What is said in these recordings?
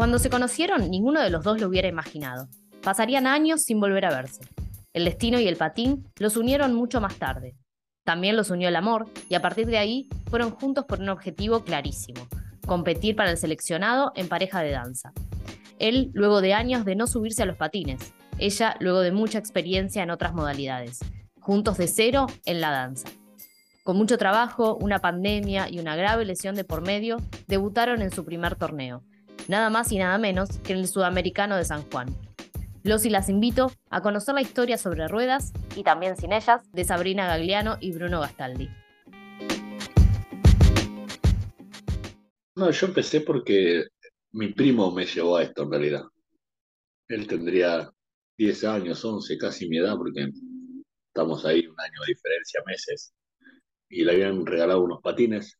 Cuando se conocieron, ninguno de los dos lo hubiera imaginado. Pasarían años sin volver a verse. El destino y el patín los unieron mucho más tarde. También los unió el amor y a partir de ahí fueron juntos por un objetivo clarísimo, competir para el seleccionado en pareja de danza. Él luego de años de no subirse a los patines, ella luego de mucha experiencia en otras modalidades, juntos de cero en la danza. Con mucho trabajo, una pandemia y una grave lesión de por medio, debutaron en su primer torneo, nada más y nada menos que en el Sudamericano de San Juan. Los y las invito a conocer la historia sobre ruedas, y también sin ellas, de Sabrina Gagliano y Bruno Gastaldi. No, yo empecé porque mi primo me llevó a esto en realidad. Él tendría 10 años, 11, casi mi edad, porque estamos ahí un año de diferencia, meses. Y le habían regalado unos patines,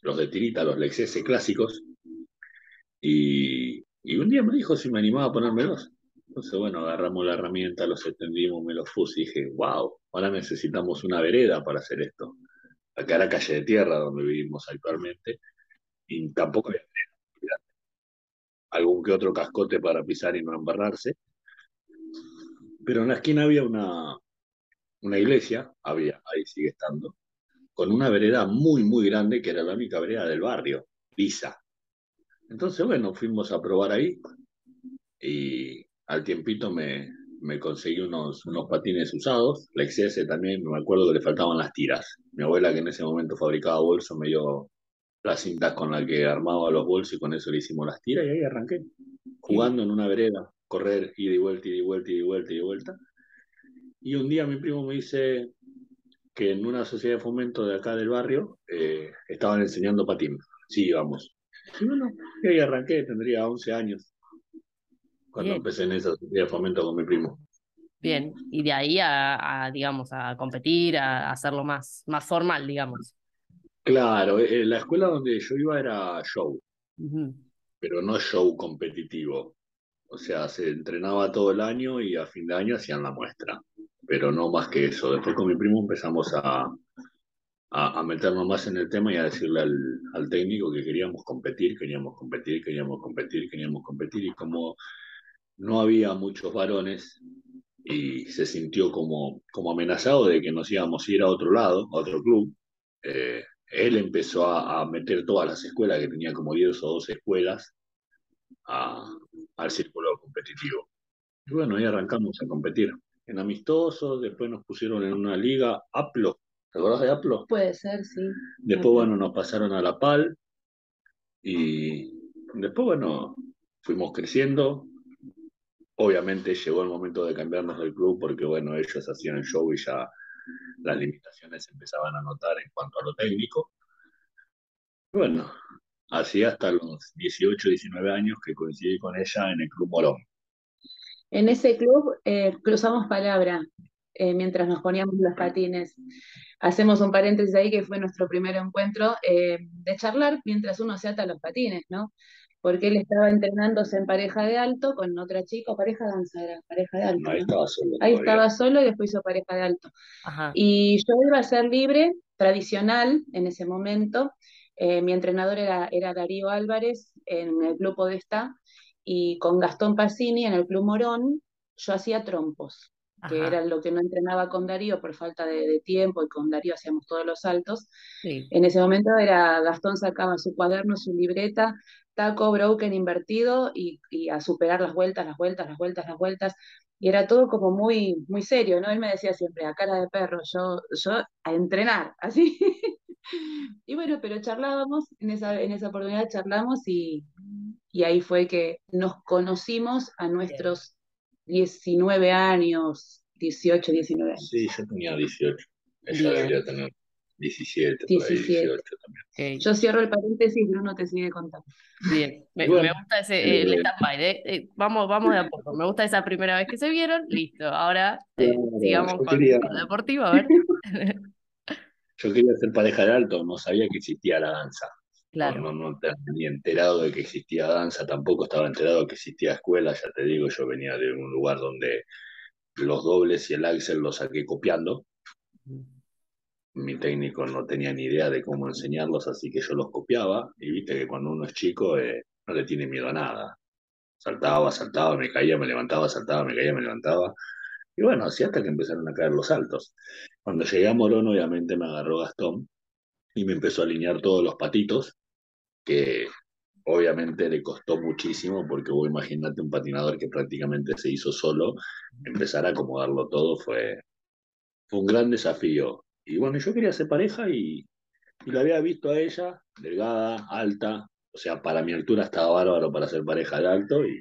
los de tirita, los Lexus clásicos. Y, un día me dijo si me animaba a ponérmelos. Entonces, bueno, agarramos la herramienta, los extendimos, me los puse y dije, wow, ahora necesitamos una vereda para hacer esto. Acá era calle de tierra donde vivimos actualmente y tampoco había vereda. Algún que otro cascote para pisar y no embarrarse. Pero en la esquina había una, una iglesia, había, ahí sigue estando, con una vereda muy, muy grande que era la única vereda del barrio, lisa. Entonces, bueno, fuimos a probar ahí y al tiempito me, me conseguí unos, unos patines usados, la XS también, me acuerdo que le faltaban las tiras. Mi abuela que en ese momento fabricaba bolsos me dio las cintas con las que armaba los bolsos y con eso le hicimos las tiras y ahí arranqué, jugando en una vereda, correr, ida y vuelta, ida y vuelta, ida y vuelta, ida y vuelta. Y un día mi primo me dice que en una sociedad de fomento de acá del barrio eh, estaban enseñando patín. Sí, vamos. Y bueno, y ahí arranqué, tendría 11 años cuando empecé en esa de fomento con mi primo. Bien, y de ahí a, digamos, a competir, a, hacerlo más, más formal, digamos. Claro, eh, la escuela donde yo iba era show, pero no show competitivo. O sea, se entrenaba todo el año y a fin de año hacían la muestra, pero no más que eso. Después con mi primo empezamos a, a, meternos más en el tema y a decirle al, al, técnico que queríamos competir, queríamos competir, queríamos competir, queríamos competir. Y como no había muchos varones y se sintió como, como amenazado de que nos íbamos a ir a otro lado, a otro club, eh, él empezó a, meter todas las escuelas, que tenía como 10 o 12 escuelas, al círculo competitivo. Y bueno, ahí arrancamos a competir. En amistosos, después nos pusieron en una liga, APLO, ¿te acuerdas de APLO? Puede ser, sí. Después, bueno, nos pasaron a la PAL y después, bueno, fuimos creciendo, Obviamente llegó el momento de cambiarnos del club porque, bueno, ellos hacían el show y ya las limitaciones empezaban a notar en cuanto a lo técnico. Bueno, así hasta los 18, 19 años que coincidí con ella en el Club Morón. En ese club eh, cruzamos palabra eh, mientras nos poníamos los patines. Hacemos un paréntesis ahí que fue nuestro primer encuentro eh, de charlar mientras uno se ata los patines, ¿no? porque él estaba entrenándose en pareja de alto con otra chica, pareja danza era, pareja de alto. Ahí estaba solo. Ahí estaba solo y después hizo pareja de alto. Y yo iba a ser libre, tradicional en ese momento. Eh, mi entrenador era, era Darío Álvarez en el Club Podestá y con Gastón Pacini en el Club Morón yo hacía trompos, que era lo que no entrenaba con Darío por falta de, tiempo y con Darío hacíamos todos los saltos. En ese momento era Gastón sacaba su cuaderno, su libreta, taco broken invertido y, a superar las vueltas, las vueltas, las vueltas, las vueltas. Y era todo como muy, muy serio, ¿no? Él me decía siempre, a cara de perro, yo, yo a entrenar, así. y bueno, pero charlábamos, en esa, en esa oportunidad charlamos y, y ahí fue que nos conocimos a nuestros 19 años, 18, 19 años. Sí, yo tenía 18. Ella debería tener 17, 18 también. Yo cierro el paréntesis y Bruno te sigue contando. Bien, me, gusta ese el stand-by. ¿eh? eh, vamos, vamos de a poco. Me gusta esa primera vez que se vieron. Listo, ahora eh, sigamos con, lo deportivo. A ver. yo quería ser pareja de alto, no sabía que existía la danza. Claro. No, no, tenía enterado de que existía danza, tampoco estaba enterado de que existía escuela, ya te digo, yo venía de un lugar donde los dobles y el axel los saqué copiando mi técnico no tenía ni idea de cómo enseñarlos, así que yo los copiaba. Y viste que cuando uno es chico eh, no le tiene miedo a nada. Saltaba, saltaba, me caía, me levantaba, saltaba, me caía, me levantaba. Y bueno, así hasta que empezaron a caer los saltos. Cuando llegué a Morón, obviamente me agarró Gastón y me empezó a alinear todos los patitos, que obviamente le costó muchísimo, porque vos imaginate un patinador que prácticamente se hizo solo, empezar a acomodarlo todo fue, fue un gran desafío. Y bueno, yo quería ser pareja y, y la había visto a ella, delgada, alta, o sea, para mi altura estaba bárbaro para ser pareja de alto y,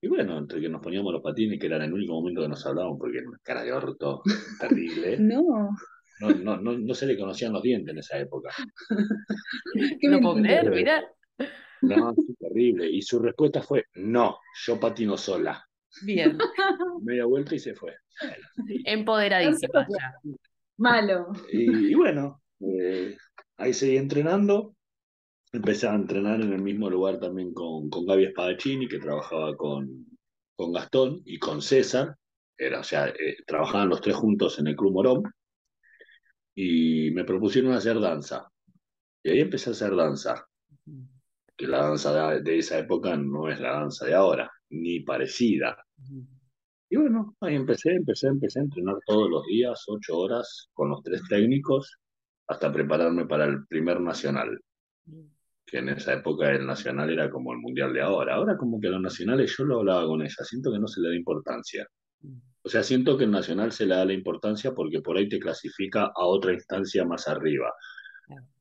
y bueno, entre que nos poníamos los patines, que era el único momento que nos hablábamos, porque era una cara de orto terrible. no. No, no, no, no se le conocían los dientes en esa época. no puedo creer, mirá. No, es terrible. Y su respuesta fue, no, yo patino sola. Bien. Media vuelta y se fue. Empoderadísima Malo. Y, bueno, eh, ahí seguí entrenando. Empecé a entrenar en el mismo lugar también con, con Gaby Spadaccini, que trabajaba con, con Gastón y con César. Era, o sea, eh, trabajaban los tres juntos en el Club Morón. Y me propusieron hacer danza. Y ahí empecé a hacer danza que la danza de, esa época no es la danza de ahora, ni parecida. Y bueno, ahí empecé, empecé, empecé a entrenar todos los días, ocho horas, con los tres técnicos, hasta prepararme para el primer nacional. Que en esa época el nacional era como el mundial de ahora. Ahora como que los nacionales yo lo hablaba con ella, siento que no se le da importancia. O sea, siento que el nacional se le da la importancia porque por ahí te clasifica a otra instancia más arriba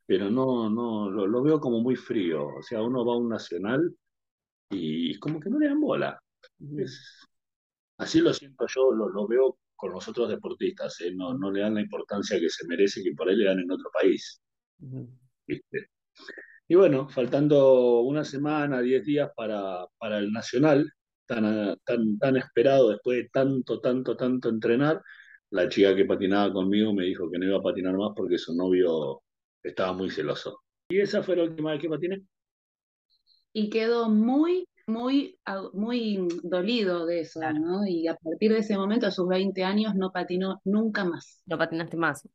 pero no, no, lo, veo como muy frío. O sea, uno va a un nacional y como que no le dan bola. así lo siento yo, lo, lo, veo con los otros deportistas, ¿eh? no, no le dan la importancia que se merece que por ahí le dan en otro país. ¿Viste? Y bueno, faltando una semana, diez días para, para el Nacional, tan, tan, tan esperado después de tanto, tanto, tanto entrenar, la chica que patinaba conmigo me dijo que no iba a patinar más porque su novio estaba muy celoso. Y esa fue la última vez que patiné. Y quedó muy, muy, muy dolido de eso, ¿no? Y a partir de ese momento, a sus 20 años, no patinó nunca más. No patinaste más.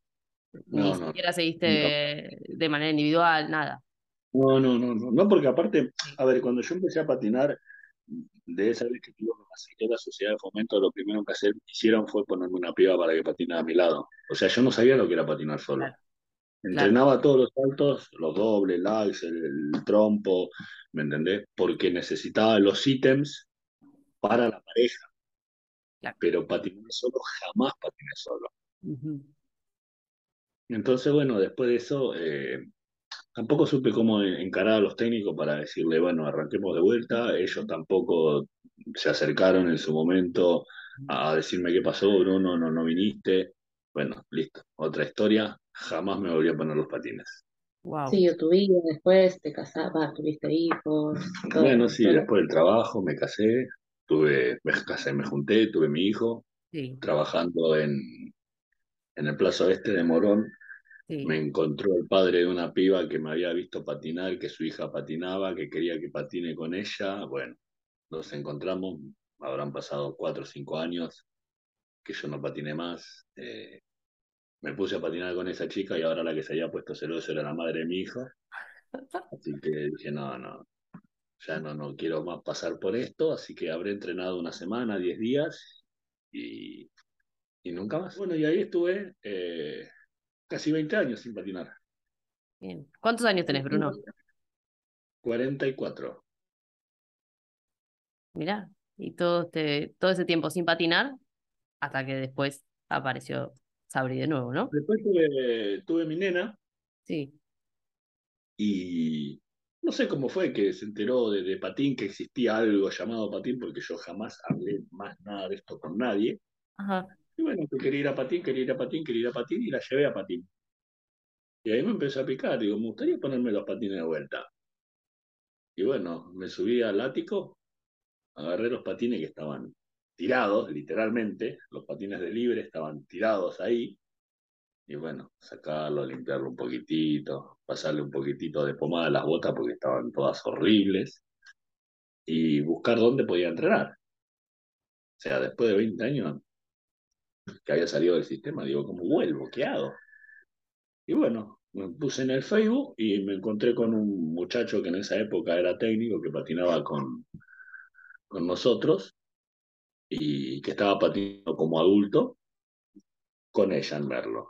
Ni siquiera seguiste de manera individual, nada. No, no, no, no, no, porque aparte, a ver, cuando yo empecé a patinar, de esa vez que tuve que la sociedad de fomento, lo primero que hicieron fue ponerme una piba para que patinara a mi lado. O sea, yo no sabía lo que era patinar solo. Entrenaba todos los saltos, los dobles, el el, trompo, ¿me entendés? Porque necesitaba los ítems para la pareja. Pero patinar solo, jamás patiné solo. Entonces, bueno, después de eso, eh, tampoco supe cómo encarar a los técnicos para decirle, bueno, arranquemos de vuelta. Ellos tampoco se acercaron en su momento a decirme qué pasó, Bruno, no, no viniste. Bueno, listo, otra historia jamás me volví a poner los patines. Wow. Sí, yo tuve después, te casabas, tuviste hijos. bueno, sí, después del trabajo me casé, tuve, me casé, me junté, tuve mi hijo, trabajando en, en el Plazo Este de Morón. Me encontró el padre de una piba que me había visto patinar, que su hija patinaba, que quería que patine con ella. Bueno, nos encontramos, habrán pasado cuatro o cinco años que yo no patiné más. Eh, me puse a patinar con esa chica y ahora la que se había puesto celoso era la madre de mi hijo. Así que dije, no, no, ya no, no quiero más pasar por esto, así que habré entrenado una semana, diez días y, y nunca más. Bueno, y ahí estuve eh, casi 20 años sin patinar. Bien. ¿Cuántos años tenés, Bruno? 44. Mirá, y todo, este, todo ese tiempo sin patinar hasta que después apareció Sabri de nuevo, ¿no? Después tuve, tuve mi nena. Sí. Y no sé cómo fue que se enteró de, patín, que existía algo llamado patín, porque yo jamás hablé más nada de esto con nadie. Ajá. Y bueno, que quería ir a patín, quería ir a patín, quería ir a patín, y la llevé a patín. Y ahí me empezó a picar, digo, me gustaría ponerme los patines de vuelta. Y bueno, me subí al ático, agarré los patines que estaban tirados, literalmente, los patines de libre estaban tirados ahí, y bueno, sacarlo, limpiarlo un poquitito, pasarle un poquitito de pomada a las botas porque estaban todas horribles, y buscar dónde podía entrenar. O sea, después de 20 años que había salido del sistema, digo, ¿cómo vuelvo? ¿Qué hago? Y bueno, me puse en el Facebook y me encontré con un muchacho que en esa época era técnico, que patinaba con, con nosotros y que estaba patinando como adulto con ella en verlo.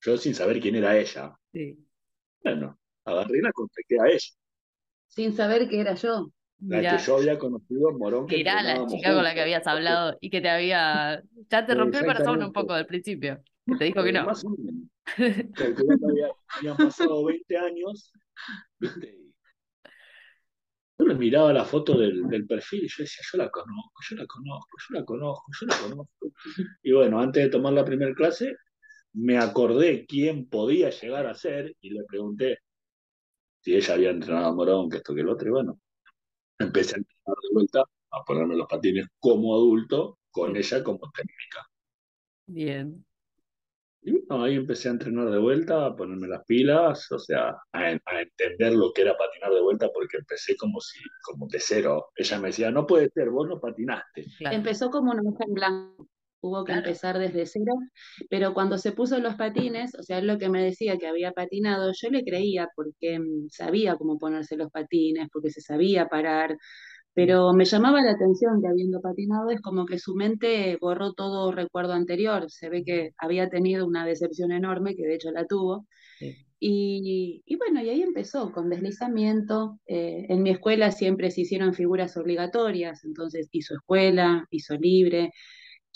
Yo sin saber quién era ella. Sí. Bueno, agarré y la contacté a ella. Sin saber que era yo. La que yo había conocido Morón. Que era la chica con la que habías hablado y que te había. Ya te rompió el corazón un poco del principio. Que te dijo que no. Más o menos. había, habían pasado 20 años, ¿viste? Yo le miraba la foto del, del, perfil y yo decía, yo la conozco, yo la conozco, yo la conozco, yo la conozco. Y bueno, antes de tomar la primera clase, me acordé quién podía llegar a ser y le pregunté si ella había entrenado a Morón, que esto que el otro, y bueno, empecé a entrenar de vuelta, a ponerme los patines como adulto, con ella como técnica. Bien. Y bueno, ahí empecé a entrenar de vuelta, a ponerme las pilas, o sea, a, entender lo que era patinar de vuelta, porque empecé como si, como de cero. Ella me decía, no puede ser, vos no patinaste. Empezó como una mujer en blanco, hubo que empezar desde cero, pero cuando se puso los patines, o sea, lo que me decía que había patinado, yo le creía porque mm, sabía cómo ponerse los patines, porque se sabía parar, pero me llamaba la atención que habiendo patinado es como que su mente borró todo recuerdo anterior. Se ve que había tenido una decepción enorme, que de hecho la tuvo. Y, bueno, y ahí empezó con deslizamiento. Eh, en mi escuela siempre se hicieron figuras obligatorias, entonces hizo escuela, hizo libre,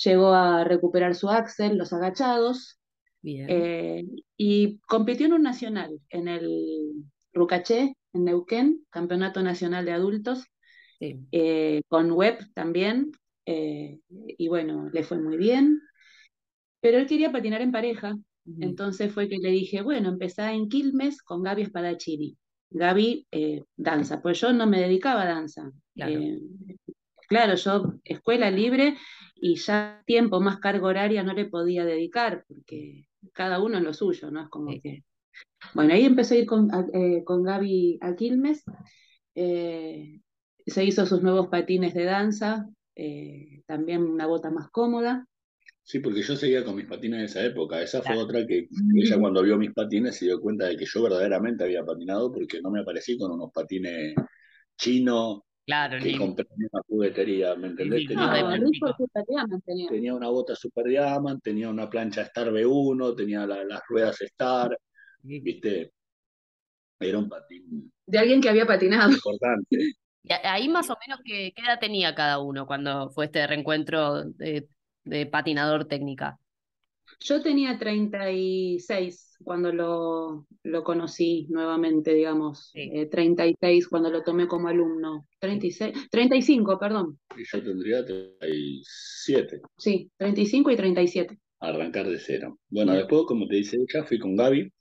llegó a recuperar su axel, los agachados, eh, y compitió en un nacional, en el Rucaché, en Neuquén, Campeonato Nacional de Adultos, eh, con web también, eh, y bueno, le fue muy bien, pero él quería patinar en pareja, entonces fue que le dije, bueno, empezá en Quilmes con Gaby Espadachini. Gaby eh, danza, pues yo no me dedicaba a danza. Claro. Yo escuela libre y ya tiempo más carga horaria no le podía dedicar, porque cada uno en lo suyo, ¿no? Es como que... Bueno, ahí empecé a ir con, con Gaby a Quilmes se hizo sus nuevos patines de danza, eh, también una bota más cómoda. Sí, porque yo seguía con mis patines de esa época. Esa fue otra que ella cuando vio mis patines se dio cuenta de que yo verdaderamente había patinado porque no me aparecí con unos patines chinos claro, que compré en una juguetería, ¿me entendés? tenía, una bota Super Diamond, tenía una plancha Star B1, tenía las ruedas Star, ¿viste? Era un patín. De alguien que había patinado. Importante ahí más o menos, ¿qué, edad tenía cada uno cuando fue este reencuentro de, patinador técnica? Yo tenía 36 cuando lo, lo conocí nuevamente, digamos. 36 eh, cuando lo tomé como alumno. 36, 35, perdón. Y yo tendría 37. Sí, 35 y 37. Arrancar de cero. Bueno, después, como te dice ella, fui con Gaby.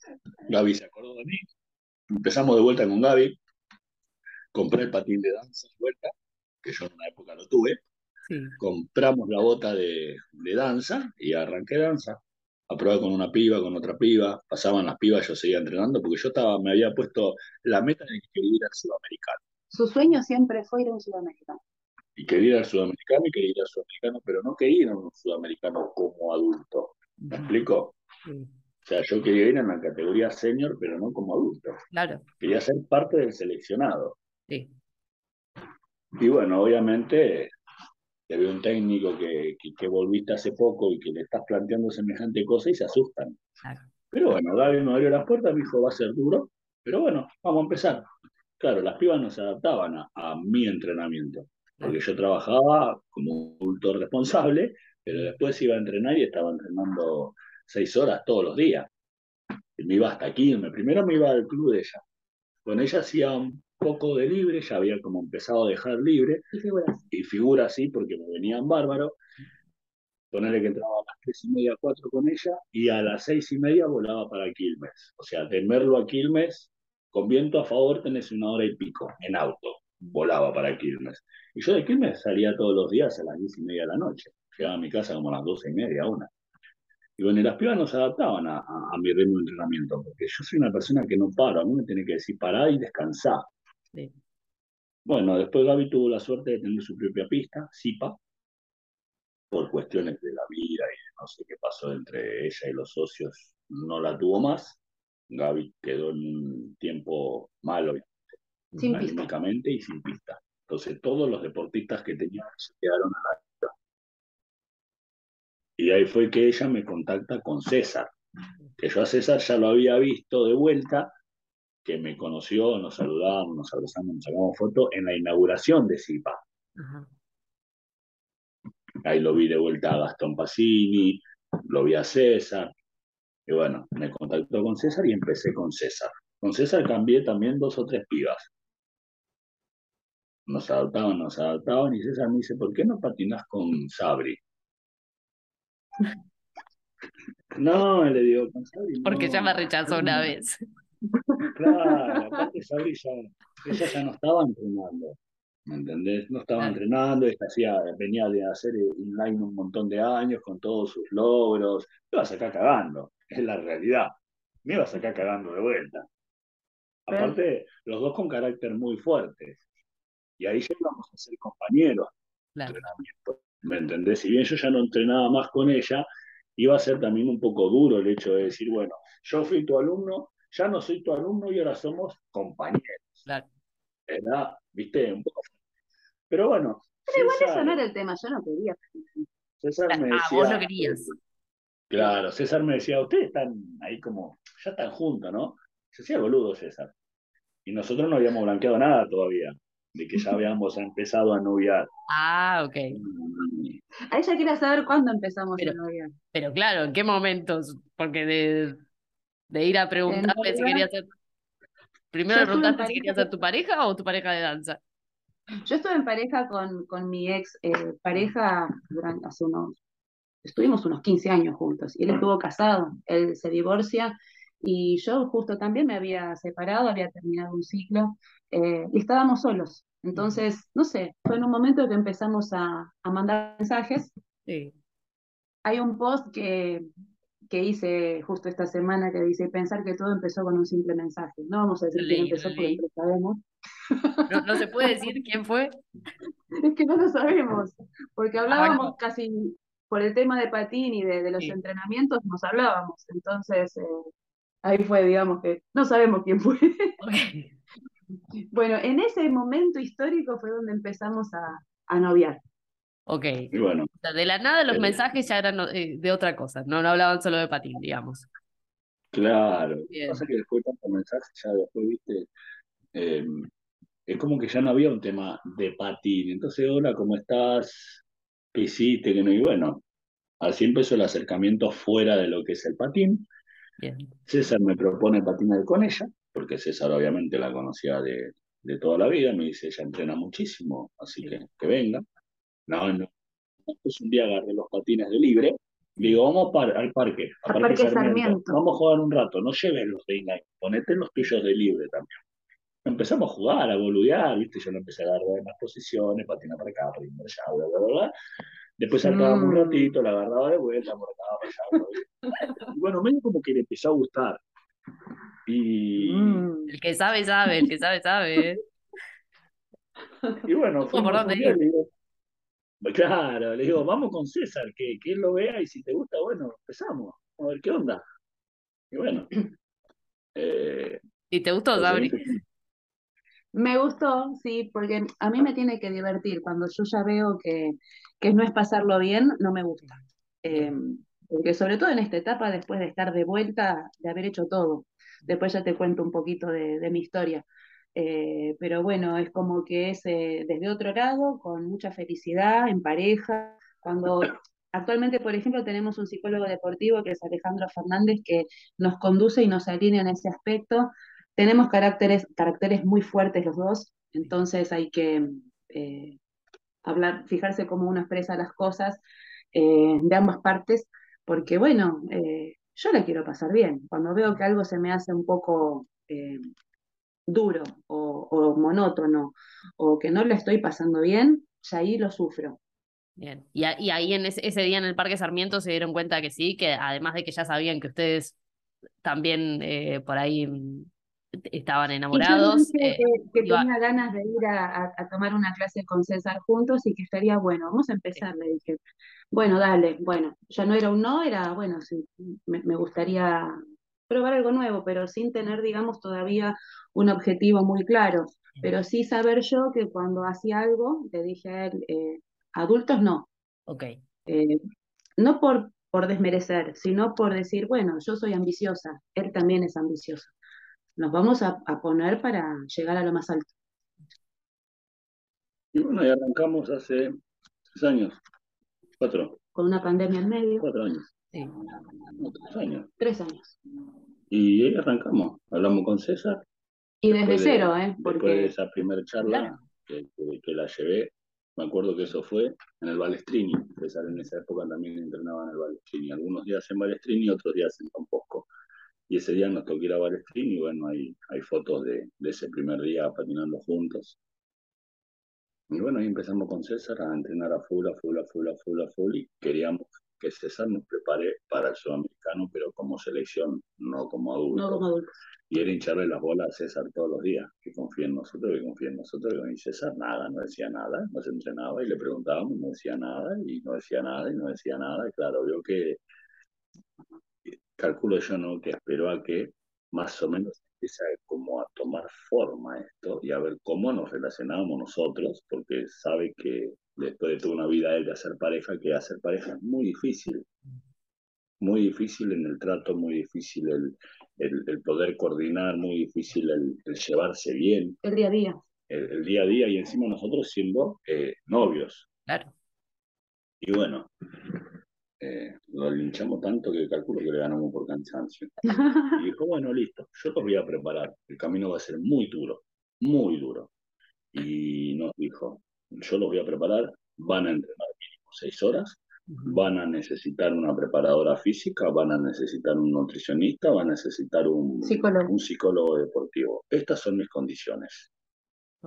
Gaby se acordó de mí. Empezamos de vuelta con Gaby compré el patín de danza de vuelta, que yo en una época lo tuve, compramos la bota de, danza y arranqué danza. Aprobé con una piba, con otra piba, pasaban las pibas, yo seguía entrenando porque yo estaba, me había puesto la meta de que quería ir al sudamericano. Su sueño siempre fue ir a un sudamericano. Y quería ir al sudamericano y quería ir al sudamericano, pero no quería ir a un sudamericano como adulto. ¿Me explico? O sea, yo quería ir en la categoría senior, pero no como adulto. Claro. Quería ser parte del seleccionado. Sí. Y bueno, obviamente había un técnico que, que, volviste hace poco y que le estás planteando semejante cosa y se asustan. Pero bueno, Gaby me abrió las puertas, me dijo, va a ser duro, pero bueno, vamos a empezar. Claro, las pibas no se adaptaban a, mi entrenamiento, porque yo trabajaba como adulto responsable, pero después iba a entrenar y estaba entrenando seis horas todos los días. Y me iba hasta aquí, primero me iba al club de ella. Con ella hacía un poco de libre, ya había como empezado a dejar libre, y figura, así porque me venían bárbaro. Ponerle que entraba a las tres y media, cuatro con ella, y a las seis y media volaba para Quilmes. O sea, de Merlo a Quilmes, con viento a favor tenés una hora y pico en auto, volaba para Quilmes. Y yo de Quilmes salía todos los días a las diez y media de la noche. Llegaba a mi casa como a las doce y media, una. Y bueno, las pibas no se adaptaban a, mi ritmo de entrenamiento, porque yo soy una persona que no paro, a mí me tiene que decir parar y Bueno, después Gaby tuvo la suerte de tener su propia pista, SIPA, por cuestiones de la vida y no sé qué pasó entre ella y los socios, no la tuvo más. Gaby quedó en un tiempo malo, sin y sin pista. Entonces todos los deportistas que tenían se quedaron a la y ahí fue que ella me contacta con César, que yo a César ya lo había visto de vuelta, que me conoció, nos saludamos, nos abrazamos, nos sacamos fotos en la inauguración de CIPA. Ahí lo vi de vuelta a Gastón Pacini, lo vi a César, y bueno, me contactó con César y empecé con César. Con César cambié también dos o tres pibas. Nos adoptaban, nos adoptaban, y César me dice, ¿por qué no patinas con Sabri? No, le digo, con Sabri. Porque ya me rechazó una vez. Claro, aparte Sabri ya, ella ya no estaba entrenando. ¿Me entendés? No estaba entrenando, ella hacía, venía de hacer inline un montón de años con todos sus logros. Me iba a sacar cagando, es la realidad. Me iba a sacar cagando de vuelta. Aparte, los dos con carácter muy fuertes. Y ahí ya íbamos a ser compañeros de entrenamiento. ¿Me entendés? Si bien yo ya no entrenaba más con ella, iba a ser también un poco duro el hecho de decir, bueno, yo fui tu alumno, ya no soy tu alumno y ahora somos compañeros. Claro. ¿Verdad? ¿Viste? Un poco. Pero bueno. Pero igual eso no era el tema, yo no quería. César me decía, ah, vos no querías. Claro, César me decía, ustedes están ahí como, ya están juntos, ¿no? Se hacía boludo César. Y nosotros no habíamos blanqueado nada todavía de que ya habíamos empezado a noviar. Ah, ok. A ella quiere saber cuándo empezamos a noviar. Pero claro, ¿en qué momentos? Porque de, de ir a preguntarle si quería ser... Primero le preguntaste si quería ser tu pareja o tu pareja de danza. Yo estuve en pareja con, con mi ex eh, pareja durante, hace unos, estuvimos unos 15 años juntos y él estuvo casado, él se divorcia y yo justo también me había separado, había terminado un ciclo eh, y estábamos solos. Entonces, no sé, fue en un momento que empezamos a, mandar mensajes. Sí. Hay un post que, que hice justo esta semana que dice pensar que todo empezó con un simple mensaje. No vamos a decir quién empezó porque lo sabemos. No, se puede decir quién fue. es que no lo sabemos, porque ah, hablábamos casi por el tema de patín y de, los entrenamientos, nos hablábamos. Entonces, eh, ahí fue, digamos que no sabemos quién fue. Bueno, en ese momento histórico fue donde empezamos a, a noviar. Ok. bueno. de la nada los mensajes ya eran eh, de otra cosa, no, no hablaban solo de patín, digamos. Claro. Pasa que después tantos mensajes, ya después, viste, em, es como que ya no había un tema de patín. Entonces, hola, ¿cómo estás? ¿Qué hiciste? Que no? Y bueno, así empezó el acercamiento fuera de lo que es el patín. Bien. César me propone patinar con ella porque César obviamente la conocía de, de toda la vida, me dice, ella entrena muchísimo, así que que venga. No, no. Entonces un día agarré los patines de libre, digo, vamos al parque, a parque, Sarmiento. Vamos a jugar un rato, no lleves los de inline, ponete los tuyos de libre también. Empezamos a jugar, a boludear, ¿viste? Yo lo empecé a dar en las posiciones, patina para acá, para allá, bla, bla, bla, Después saltábamos un mm. ratito, la agarraba de vuelta, por acá, para allá. Y bueno, medio como que le empezó a gustar. Y... Mm. El que sabe, sabe, el que sabe, sabe. Y bueno, fue por digo, claro, le digo, vamos con César, que, que él lo vea y si te gusta, bueno, empezamos, a ver qué onda. Y bueno. Eh, ¿Y te gustó, Sabri? Me gustó, sí, porque a mí me tiene que divertir. Cuando yo ya veo que, que no es pasarlo bien, no me gusta. Eh, porque sobre todo en esta etapa, después de estar de vuelta, de haber hecho todo. Después ya te cuento un poquito de, mi historia. Eh, pero bueno, es como que es eh, desde otro lado, con mucha felicidad, en pareja. Cuando actualmente, por ejemplo, tenemos un psicólogo deportivo que es Alejandro Fernández, que nos conduce y nos alinea en ese aspecto. Tenemos caracteres, caracteres muy fuertes los dos, entonces hay que eh, hablar, fijarse cómo uno expresa las cosas de ambas partes porque bueno, yo le quiero pasar bien. Cuando veo que algo se me hace un poco duro o, monótono o que no le estoy pasando bien, ya ahí lo sufro. Bien, y, ahí en ese, día en el Parque Sarmiento se dieron cuenta que sí, que además de que ya sabían que ustedes también eh, por ahí mm, estaban enamorados. que, tenía ganas de ir a, a, tomar una clase con César juntos y que estaría bueno. Vamos a empezar, le dije. Bueno, dale, bueno, ya no era un no, era, bueno, sí, me, gustaría probar algo nuevo, pero sin tener, digamos, todavía un objetivo muy claro. pero sí saber yo que cuando hacía algo, le dije a él, eh, adultos no. Ok. Eh, no por, por desmerecer, sino por decir, bueno, yo soy ambiciosa, él también es ambicioso. Nos vamos a, poner para llegar a lo más alto. Y bueno, y arrancamos hace tres años, cuatro. Con una pandemia en medio. Cuatro años. Sí. tres años. Tres años. Y ahí arrancamos, hablamos con César. Y desde cero, ¿eh? Porque... Después de esa primera charla que, la llevé, me acuerdo que eso fue en el Balestrini. César en esa época también entrenaba en el Balestrini. Algunos días en Balestrini, otros días en Poco. Y ese día nos tocó ir a Balestrini y bueno, hay, hay fotos de, de ese primer día patinando juntos. Y bueno, ahí empezamos con César a entrenar a full, a full, a full, a full, a full y queríamos que César nos prepare para el sudamericano, pero como selección, no como adulto. No como adulto. Y era hincharle las bolas a César todos los días, que confíe en nosotros, que confíe en nosotros. Y César nada, no decía nada, no se entrenaba y le preguntábamos, no decía nada, y no decía nada, y no decía nada. Y claro, vio que, calculo yo, ¿no? Que esperó a que más o menos empieza como a tomar forma esto y a ver cómo nos relacionábamos nosotros, porque sabe que después de toda una vida él de hacer pareja, que hacer pareja es muy difícil, muy difícil en el trato, muy difícil el, el, poder coordinar, muy difícil el, llevarse bien. El día a día. El, día a día y encima nosotros siendo eh, novios. Claro. Y bueno, eh, lo linchamos tanto que calculo que le ganamos por cansancio. Y dijo, bueno, listo, yo los voy a preparar. El camino va a ser muy duro, muy duro. Y nos dijo, yo los voy a preparar, van a entrenar mínimo seis horas, van a necesitar una preparadora física, van a necesitar un nutricionista, van a necesitar un psicólogo, un psicólogo deportivo. Estas son mis condiciones,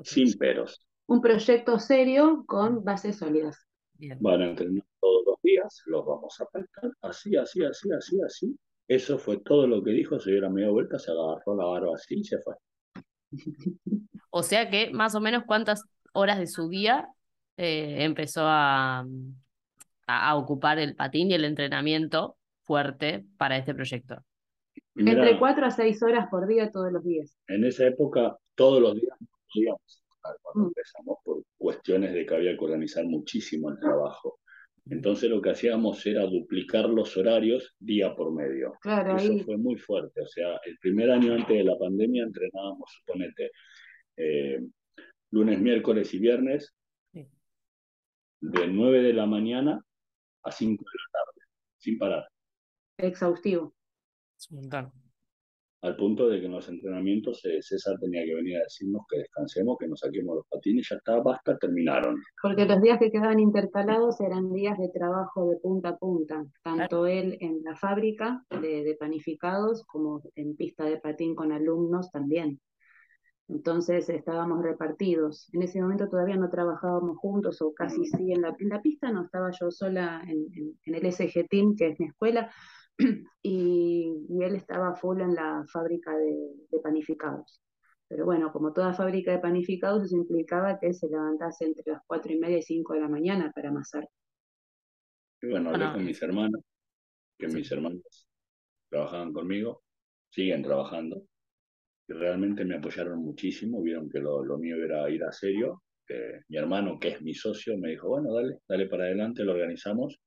sin peros. Un proyecto serio con bases sólidas. Van a entrenar todos los días, los vamos a pactar, así, así, así, así, así. Eso fue todo lo que dijo, se dio la media vuelta, se agarró la barba así y se fue. O sea que más o menos cuántas horas de su día eh, empezó a, a, ocupar el patín y el entrenamiento fuerte para este proyecto. Entre cuatro a seis horas por día todos los días. En esa época, todos los días podíamos cuando mm. empezamos por cuestiones de que había que organizar muchísimo el trabajo. Entonces lo que hacíamos era duplicar los horarios día por medio. Claro, Eso fue muy fuerte. O sea, el primer año antes de la pandemia entrenábamos, suponete, eh, lunes, miércoles y viernes, de 9 de la mañana a 5 de la tarde, sin parar. Exhaustivo. Al punto de que en los entrenamientos eh, César tenía que venir a decirnos que descansemos, que nos saquemos los patines, ya está, basta, terminaron. Porque los días que quedaban intercalados eran días de trabajo de punta a punta, tanto él en la fábrica de panificados como en pista de patín con alumnos también. Entonces estábamos repartidos. En ese momento todavía no trabajábamos juntos o casi sí en la, pista, no estaba yo sola en, el SG Team, que es mi escuela, y, él estaba full en la fábrica de, panificados. Pero bueno, como toda fábrica de panificados, eso implicaba que él se levantase entre las cuatro y media y cinco de la mañana para amasar. Y bueno, hablé con mis hermanos, que mis hermanos trabajaban conmigo, siguen trabajando, realmente me apoyaron muchísimo, vieron que lo, mío era ir a serio. mi hermano, que es mi socio, me dijo, bueno, dale, dale para adelante, lo organizamos.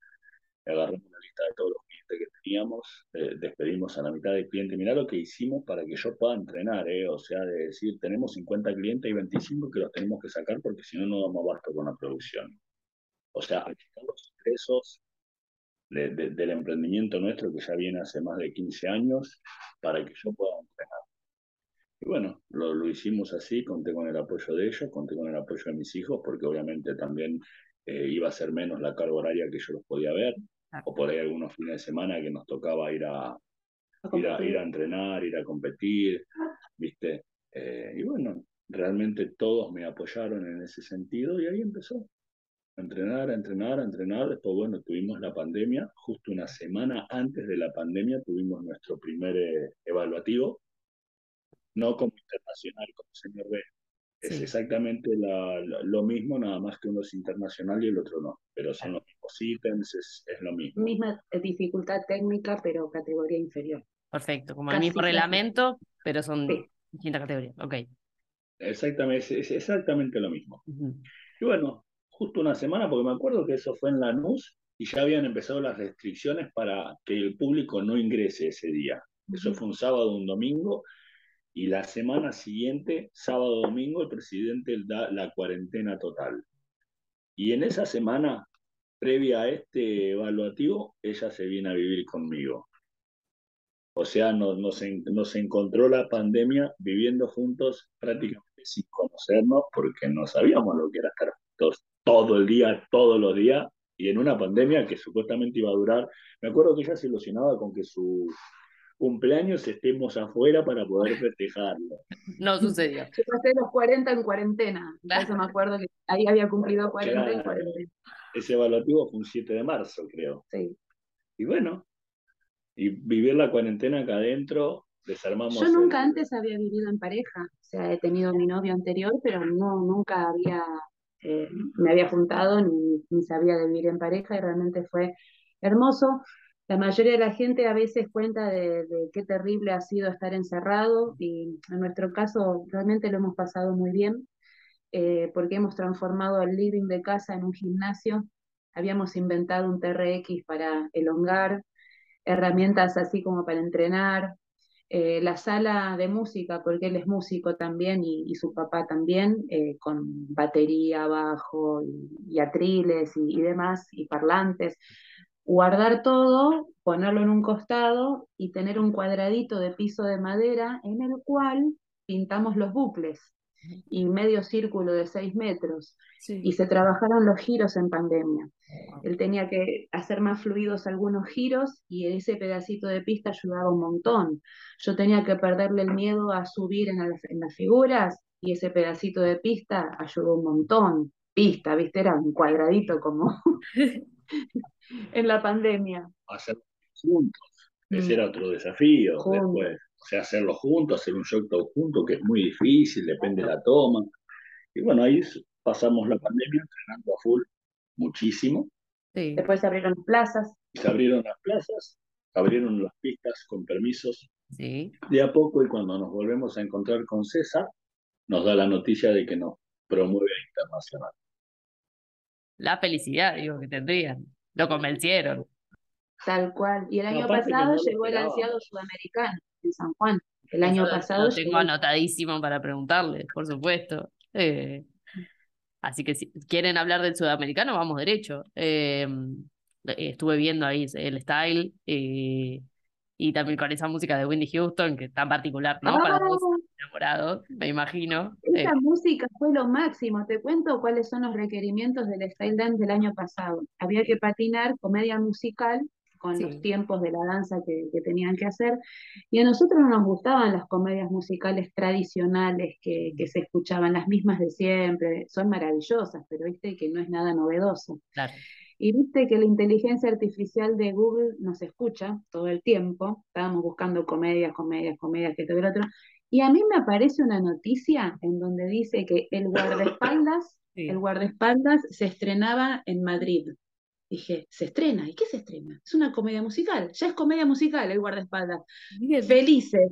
Agarramos una lista de todos los clientes que teníamos, eh, despedimos a la mitad del cliente. Mirá lo que hicimos para que yo pueda entrenar, eh, o sea, de decir, tenemos 50 clientes y 25 que los tenemos que sacar porque si no, no damos abasto con la producción. O sea, quitar los ingresos del emprendimiento nuestro que ya viene hace más de 15 años para que yo pueda entrenar. Y bueno, lo, hicimos así, conté con el apoyo de ellos, conté con el apoyo de mis hijos, porque obviamente también eh, iba a ser menos la carga horaria que yo los podía ver, o por ahí algunos fines de semana que nos tocaba ir a, ir a, ir a entrenar, ir a competir, ¿viste? Eh, y bueno, realmente todos me apoyaron en ese sentido y ahí empezó. A entrenar, a entrenar, a entrenar. Después, bueno, tuvimos la pandemia. Justo una semana antes de la pandemia tuvimos nuestro primer eh, evaluativo no como internacional, como señor B. Es exactamente lo mismo, nada más que uno es internacional y el otro no, pero son los mismos ítems, es, lo mismo. Misma dificultad técnica, pero categoría inferior. Perfecto, como el mismo reglamento, pero son distintas categorías. Ok. Exactamente, es, exactamente lo mismo. Y bueno, justo una semana, porque me acuerdo que eso fue en la NUS y ya habían empezado las restricciones para que el público no ingrese ese día. Eso fue un sábado, un domingo, y la semana siguiente, sábado, domingo, el presidente da la cuarentena total. Y en esa semana, previa a este evaluativo, ella se viene a vivir conmigo. O sea, nos, nos, encontró la pandemia viviendo juntos prácticamente sin conocernos porque no sabíamos lo que era estar juntos todo el día, todos los días, y en una pandemia que supuestamente iba a durar. Me acuerdo que ella se ilusionaba con que su cumpleaños estemos afuera para poder festejarlo. No sucedió. Yo pasé los 40 en cuarentena. Eso me acuerdo que ahí había cumplido 40 en cuarentena. Ese evaluativo fue un 7 de marzo, creo. Sí. Y bueno, y vivir la cuarentena acá adentro, desarmamos. Yo nunca antes había vivido en pareja. O sea, he tenido mi novio anterior, pero no, nunca había, eh, me había juntado ni, ni sabía de vivir en pareja y realmente fue hermoso. La mayoría de la gente a veces cuenta de, qué terrible ha sido estar encerrado y en nuestro caso realmente lo hemos pasado muy bien eh, porque hemos transformado el living de casa en un gimnasio. Habíamos inventado un TRX para elongar, herramientas así como para entrenar, eh, la sala de música, porque él es músico también y, su papá también, eh, con batería, bajo y, atriles y, demás, y parlantes. Guardar todo, ponerlo en un costado y tener un cuadradito de piso de madera en el cual pintamos los bucles y medio círculo de seis metros. Y se trabajaron los giros en pandemia. Él tenía que hacer más fluidos algunos giros y ese pedacito de pista ayudaba un montón. Yo tenía que perderle el miedo a subir en, las figuras y ese pedacito de pista ayudó un montón. Pista, ¿viste? Era un cuadradito como en la pandemia. Hacer juntos. Ese mm. era otro desafío después. O sea, hacerlo juntos, hacer un shock junto, que es muy difícil, depende de la toma. Y bueno, ahí pasamos la pandemia entrenando a full muchísimo. Después se abrieron plazas. Se abrieron las plazas, abrieron las pistas con permisos. Sí. De a poco y cuando nos volvemos a encontrar con César, nos da la noticia de que nos promueve a internacional. La felicidad, digo, que tendrían. Lo convencieron. Tal cual. Y el año pasado llegó el ansiado sudamericano en San Juan. El año pasado. Lo tengo anotadísimo para preguntarle, por supuesto. Eh, así que si quieren hablar del sudamericano, vamos derecho. Eh, estuve viendo ahí el style eh, y también con esa música de Wendy Houston, que es tan particular, ¿no? Para los enamorados, me imagino. Esa música fue lo máximo. Te cuento cuáles son los requerimientos del style dance del año pasado. Había que patinar comedia musical con los tiempos de la danza que, tenían que hacer. Y a nosotros no nos gustaban las comedias musicales tradicionales que, se escuchaban, las mismas de siempre, son maravillosas, pero viste que no es nada novedoso. Y viste que la inteligencia artificial de Google nos escucha todo el tiempo, estábamos buscando comedias, comedias, comedias, que todo el otro, y a mí me aparece una noticia en donde dice que el guardaespaldas, el guardaespaldas se estrenaba en Madrid. Dije, se estrena. ¿Y qué se estrena? Es una comedia musical. Ya es comedia musical el guardaespaldas. Felices,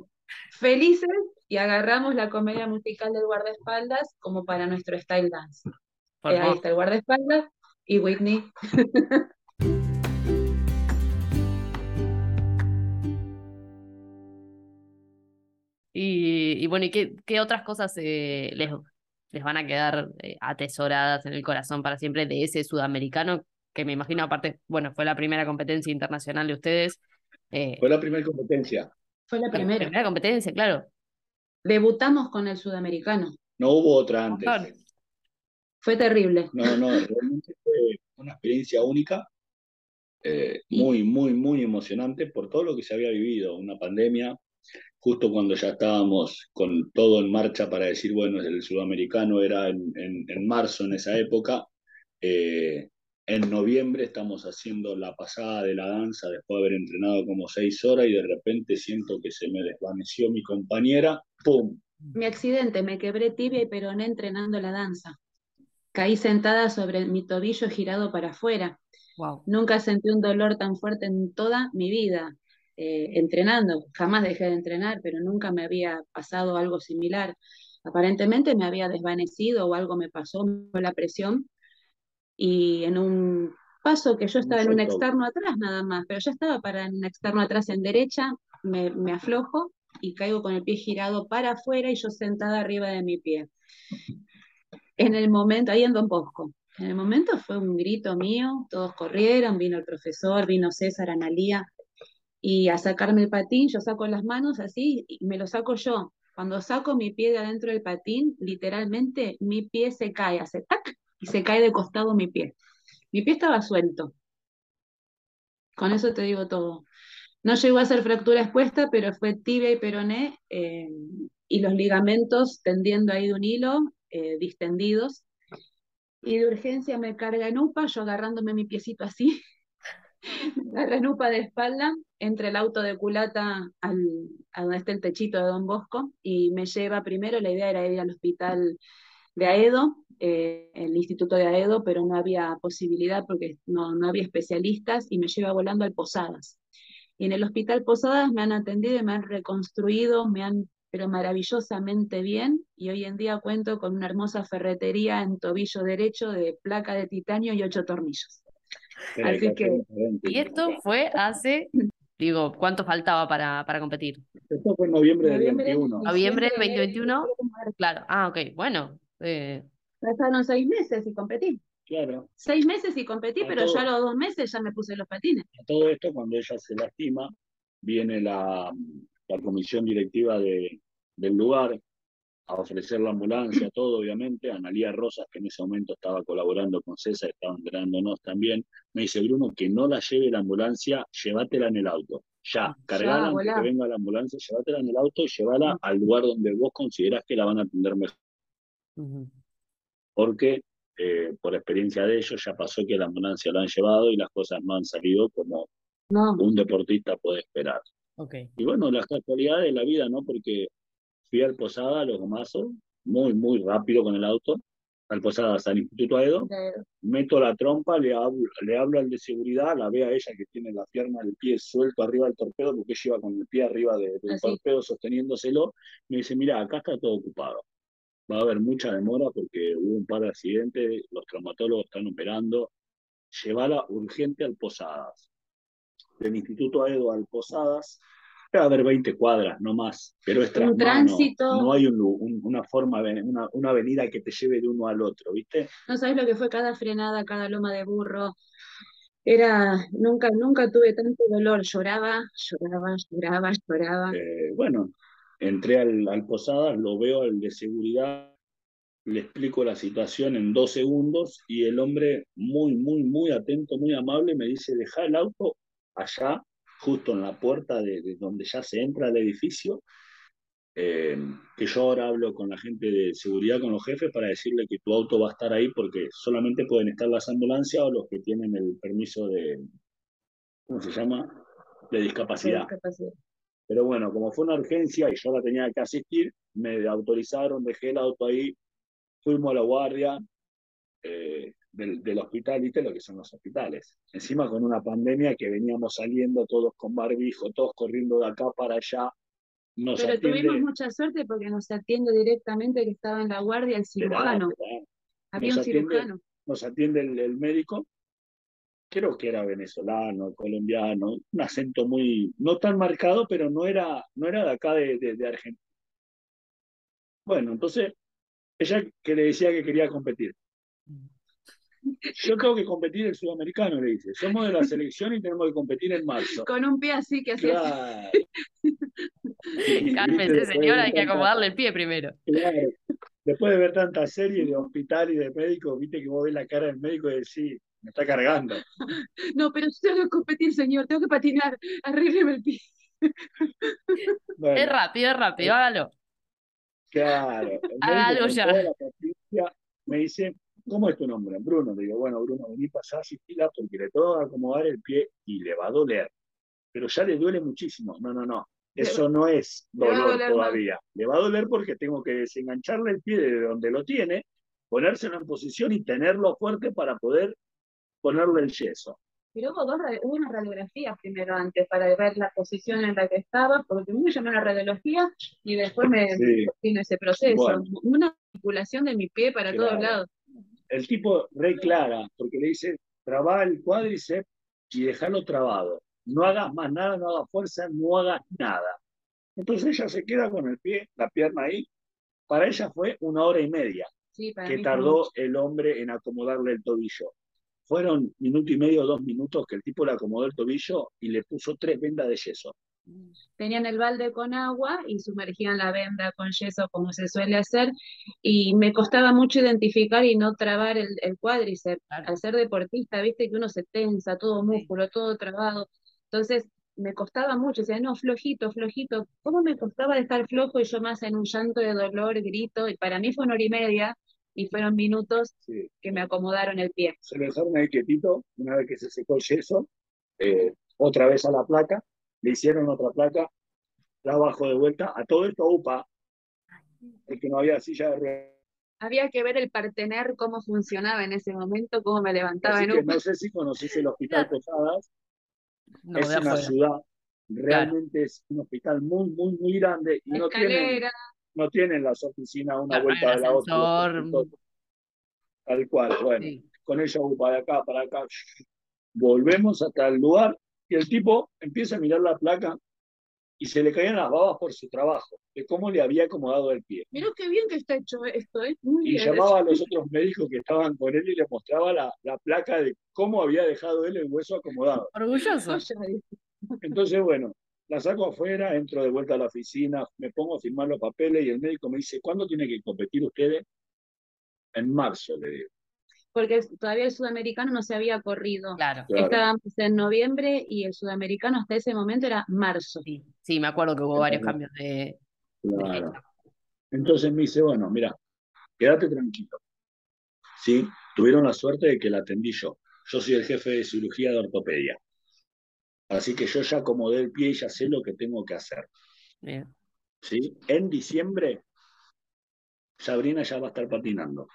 felices y agarramos la comedia musical del guardaespaldas como para nuestro style dance. Eh, ahí está el guardaespaldas y Whitney. y, bueno, ¿y qué, otras cosas eh, les, les van a quedar eh, atesoradas en el corazón para siempre de ese sudamericano que me imagino aparte, bueno, fue la primera competencia internacional de ustedes. Eh, fue la primera competencia. Fue la primera. La primera competencia, claro. Debutamos con el sudamericano. No hubo otra antes. Fue terrible. No, no, realmente fue una experiencia única, eh, muy, muy, muy emocionante por todo lo que se había vivido, una pandemia, justo cuando ya estábamos con todo en marcha para decir, bueno, el sudamericano era en, en, marzo en esa época, eh, en noviembre estamos haciendo la pasada de la danza después de haber entrenado como seis horas y de repente siento que se me desvaneció mi compañera. ¡Pum! Mi accidente, me quebré tibia y peroné entrenando la danza. Caí sentada sobre mi tobillo girado para afuera. Wow. Nunca sentí un dolor tan fuerte en toda mi vida eh, entrenando. Jamás dejé de entrenar, pero nunca me había pasado algo similar. Aparentemente me había desvanecido o algo me pasó, con la presión, y en un paso que yo estaba en un externo atrás nada más, pero ya estaba para un externo atrás en derecha, me, me aflojo y caigo con el pie girado para afuera y yo sentada arriba de mi pie. En el momento, ahí en Don Bosco, en el momento fue un grito mío, todos corrieron, vino el profesor, vino César, Analía, y a sacarme el patín, yo saco las manos así y me lo saco yo. Cuando saco mi pie de adentro del patín, literalmente mi pie se cae, hace tac, y se cae de costado mi pie. Mi pie estaba suelto. Con eso te digo todo. No llegó a ser fractura expuesta, pero fue tibia y peroné eh, y los ligamentos tendiendo ahí de un hilo, eh, distendidos. Y de urgencia me carga en UPA, yo agarrándome mi piecito así, agarra en UPA de espalda, entre el auto de culata al, a donde está el techito de Don Bosco y me lleva primero, la idea era ir al hospital de Aedo, eh, el instituto de Aedo, pero no había posibilidad porque no, no había especialistas y me lleva volando al Posadas. Y en el hospital Posadas me han atendido y me han reconstruido, me han pero maravillosamente bien y hoy en día cuento con una hermosa ferretería en tobillo derecho de placa de titanio y ocho tornillos. Así que... Y esto fue hace, digo, ¿cuánto faltaba para, para competir? Esto fue en noviembre del 2021. ¿Noviembre del 2021? Claro, ah, ok, bueno. Eh... Pasaron seis meses y competí. Claro. Seis meses y competí, pero ya a los dos meses ya me puse los patines. A todo esto, cuando ella se lastima, viene la, la comisión directiva de, del lugar a ofrecer la ambulancia, todo obviamente. Analía Rosas, que en ese momento estaba colaborando con César, estaba entrenándonos también, me dice, Bruno, que no la lleve la ambulancia, llévatela en el auto. Ya, cargala, que venga la ambulancia, llévatela en el auto y llévala al lugar donde vos considerás que la van a atender mejor. Porque eh, por experiencia de ellos ya pasó que la ambulancia la han llevado y las cosas no han salido como un deportista puede esperar. Y bueno, las casualidades de la vida, ¿no? Porque fui al Posada, a los gomazos, muy, muy rápido con el auto, al Posada, hasta el Instituto Aedo, meto la trompa, le hablo, le hablo al de seguridad, la ve a ella que tiene la pierna, el pie suelto arriba del torpedo, porque iba con el pie arriba del torpedo sosteniéndoselo, me dice, mira, acá está todo ocupado. Va a haber mucha demora porque hubo un par de accidentes, los traumatólogos están operando, llévala urgente al Posadas. Del Instituto Aedo al Posadas, debe haber 20 cuadras, no más, pero es un tránsito. No hay una forma, una, una, avenida que te lleve de uno al otro, ¿viste? No sabes lo que fue cada frenada, cada loma de burro. Era, nunca, nunca tuve tanto dolor, lloraba, lloraba, lloraba, lloraba. Eh, bueno, entré al, al Posadas, lo veo al de seguridad, le explico la situación en dos segundos y el hombre muy, muy, muy atento, muy amable, me dice, deja el auto allá, justo en la puerta de, donde ya se entra al edificio, eh, que yo ahora hablo con la gente de seguridad, con los jefes, para decirle que tu auto va a estar ahí porque solamente pueden estar las ambulancias o los que tienen el permiso de, ¿cómo se llama? De discapacidad. Pero bueno, como fue una urgencia y yo la tenía que asistir, me autorizaron, dejé el auto ahí, fuimos a la guardia, eh, del, hospital, ¿viste lo que son los hospitales? Encima con una pandemia que veníamos saliendo todos con barbijo, todos corriendo de acá para allá. Pero tuvimos mucha suerte porque nos atiende directamente que estaba en la guardia el cirujano. Había un cirujano. Nos atiende el, médico, creo que era venezolano, colombiano, un acento muy, no tan marcado, pero no era, no era de acá de, de Argentina. Bueno, entonces, ella que le decía que quería competir. Yo tengo que competir el sudamericano, le dice. Somos de la selección y tenemos que competir en marzo. Con un pie así que así. Claro. Cálmese, señora, hay que acomodarle el pie primero. Después de ver tantas series de hospital y de médicos, viste que vos ves la cara del médico y decís, me está cargando. No, pero yo tengo que competir, señor, tengo que patinar, arrégleme el pie. es rápido, es rápido, hágalo. Claro. Hágalo ya. me dice, ¿Cómo es tu nombre? Bruno. Le digo, bueno, Bruno, vení, pasá fila porque le tengo que acomodar el pie y le va a doler. Pero ya le duele muchísimo. No, no, no. Eso no es dolor todavía. Le va a doler porque tengo que desengancharle el pie de donde lo tiene, ponérselo en posición y tenerlo fuerte para poder ponerle el yeso. Pero hubo, dos, hubo una radiografía primero antes para ver la posición en la que estaba, porque primero llamé a la radiología y después me vino ese proceso. Una manipulación de mi pie para todos lados. El tipo re clara, porque le dice, traba el cuádriceps y dejarlo trabado. No hagas más nada, no hagas fuerza, no hagas nada. Entonces ella se queda con el pie, la pierna ahí. Para ella fue una hora y media que tardó el hombre en acomodarle el tobillo. Fueron minuto y medio, dos minutos que el tipo le acomodó el tobillo y le puso tres vendas de yeso. Tenían el balde con agua y sumergían la venda con yeso como se suele hacer y me costaba mucho identificar y no trabar el, el cuádriceps. Al ser deportista, viste que uno se tensa, todo músculo, todo trabado. Entonces me costaba mucho, decía, no, flojito, flojito. ¿Cómo me costaba estar flojo y yo más en un llanto de dolor, grito? Y para mí fue una hora y media y fueron minutos que me acomodaron el pie. Se lo dejaron ahí quietito, una vez que se secó el yeso, eh, otra vez a la placa, le hicieron otra placa, la bajó de vuelta, a todo esto UPA, es que no había silla de ruedas. Había que ver el partener, cómo funcionaba en ese momento, cómo me levantaba en UPA. No sé si conoces el Hospital Posadas, es una ciudad, realmente es un hospital muy, muy, muy grande y no tiene no tienen las oficinas una vuelta de la otra. Tal cual, bueno, con ella para acá, para acá. Volvemos hasta el lugar y el tipo empieza a mirar la placa y se le caían las babas por su trabajo, de cómo le había acomodado el pie. Mirá qué bien que está hecho esto, ¿eh? y llamaba a los otros médicos que estaban con él y le mostraba la, la placa de cómo había dejado él el hueso acomodado. Orgulloso. Entonces, bueno, la saco afuera, entro de vuelta a la oficina, me pongo a firmar los papeles y el médico me dice, ¿cuándo tiene que competir ustedes? En marzo, le digo. Porque todavía el sudamericano no se había corrido. Claro. Estábamos en noviembre y el sudamericano hasta ese momento era marzo. Sí, me acuerdo que hubo varios cambios de... Claro. Entonces me dice, bueno, mira, quédate tranquilo. Sí, tuvieron la suerte de que la atendí yo. Yo soy el jefe de cirugía de ortopedia. Así que yo ya acomodé el pie y ya sé lo que tengo que hacer. ¿Sí? En diciembre, Sabrina ya va a estar patinando.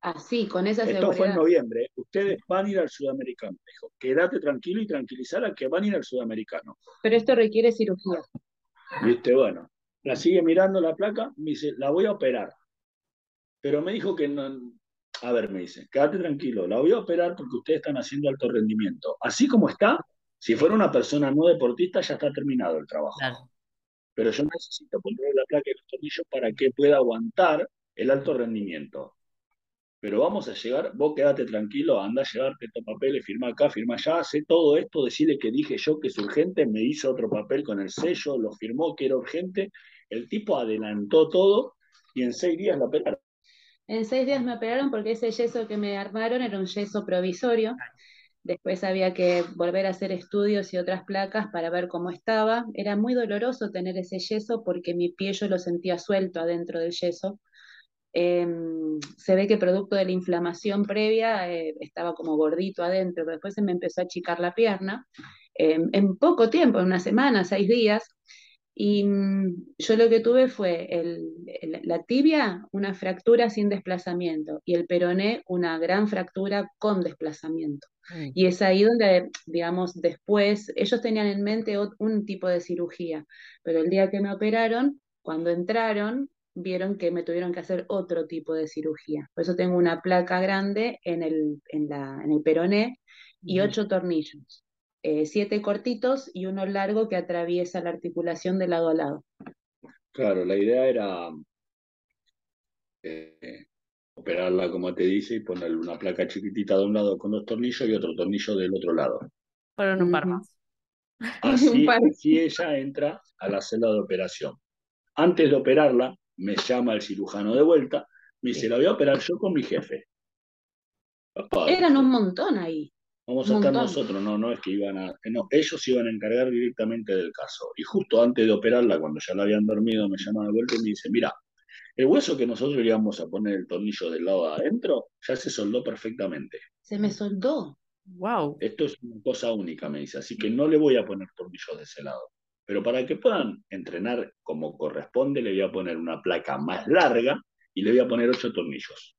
Así, con esa Esto fue en noviembre. Ustedes van a ir al sudamericano. Dijo, quédate tranquilo y tranquilizar a que van a ir al sudamericano. Pero esto requiere cirugía. Viste, bueno. La sigue mirando la placa, me dice, la voy a operar. Pero me dijo que no. A ver, me dice, quédate tranquilo, la voy a operar porque ustedes están haciendo alto rendimiento. Así como está, si fuera una persona no deportista, ya está terminado el trabajo. Pero yo necesito ponerle la placa y los tornillos para que pueda aguantar el alto rendimiento. Pero vamos a llegar, vos quédate tranquilo, anda a llevarte estos papeles, firma acá, firma allá, hace todo esto, decirle que dije yo que es urgente, me hizo otro papel con el sello, lo firmó que era urgente, el tipo adelantó todo y en seis días la operaron. En seis días me operaron porque ese yeso que me armaron era un yeso provisorio. Después había que volver a hacer estudios y otras placas para ver cómo estaba. Era muy doloroso tener ese yeso porque mi pie yo lo sentía suelto adentro del yeso. Em, se ve que producto de la inflamación previa eh, estaba como gordito adentro, pero después se me empezó a achicar la pierna. Em, en poco tiempo, en una semana, seis días, y mm, yo lo que tuve fue la tibia, una fractura sin desplazamiento, y el peroné, una gran fractura con desplazamiento. Y es ahí donde, digamos, después, ellos tenían en mente un tipo de cirugía, pero el día que me operaron, cuando entraron, vieron que me tuvieron que hacer otro tipo de cirugía. Por eso tengo una placa grande en el, en la, en el peroné y ocho tornillos. Eh, siete cortitos y uno largo que atraviesa la articulación de lado a lado. Claro, la idea era eh, operarla como te dice y ponerle una placa chiquitita de un lado con dos tornillos y otro tornillo del otro lado. Pero un par más. Así, así ella entra a la celda de operación. Antes de operarla, me llama el cirujano de vuelta, me dice, la voy a operar yo con mi jefe. Eran un montón ahí. Vamos a estar nosotros, no, no es que iban a, no, ellos iban a encargar directamente del caso. Y justo antes de operarla, cuando ya la habían dormido, me llaman de vuelta y me dice, mira, el hueso que nosotros le íbamos a poner el tornillo del lado de adentro ya se soldó perfectamente. Se me soldó. Wow. Esto es una cosa única, me dice, así que no le voy a poner tornillos de ese lado. Pero para que puedan entrenar como corresponde, le voy a poner una placa más larga y le voy a poner ocho tornillos.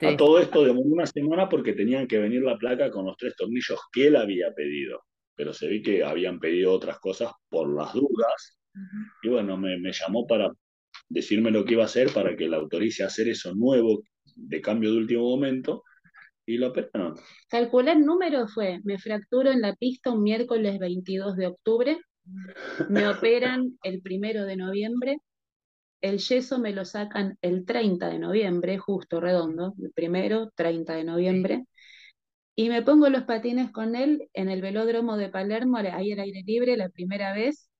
A todo esto demoró una semana porque tenían que venir la placa con los tres tornillos que él había pedido. Pero se vi que habían pedido otras cosas por las dudas. Y bueno, me, me llamó para decirme lo que iba a hacer para que le autorice a hacer eso nuevo de cambio de último momento y lo operaron. Calculé el número, fue, me fracturo en la pista un miércoles 22 de octubre, me operan el primero de noviembre, el yeso me lo sacan el 30 de noviembre, justo redondo, el primero, 30 de noviembre, y me pongo los patines con él en el velódromo de Palermo, ahí al aire libre, la primera vez,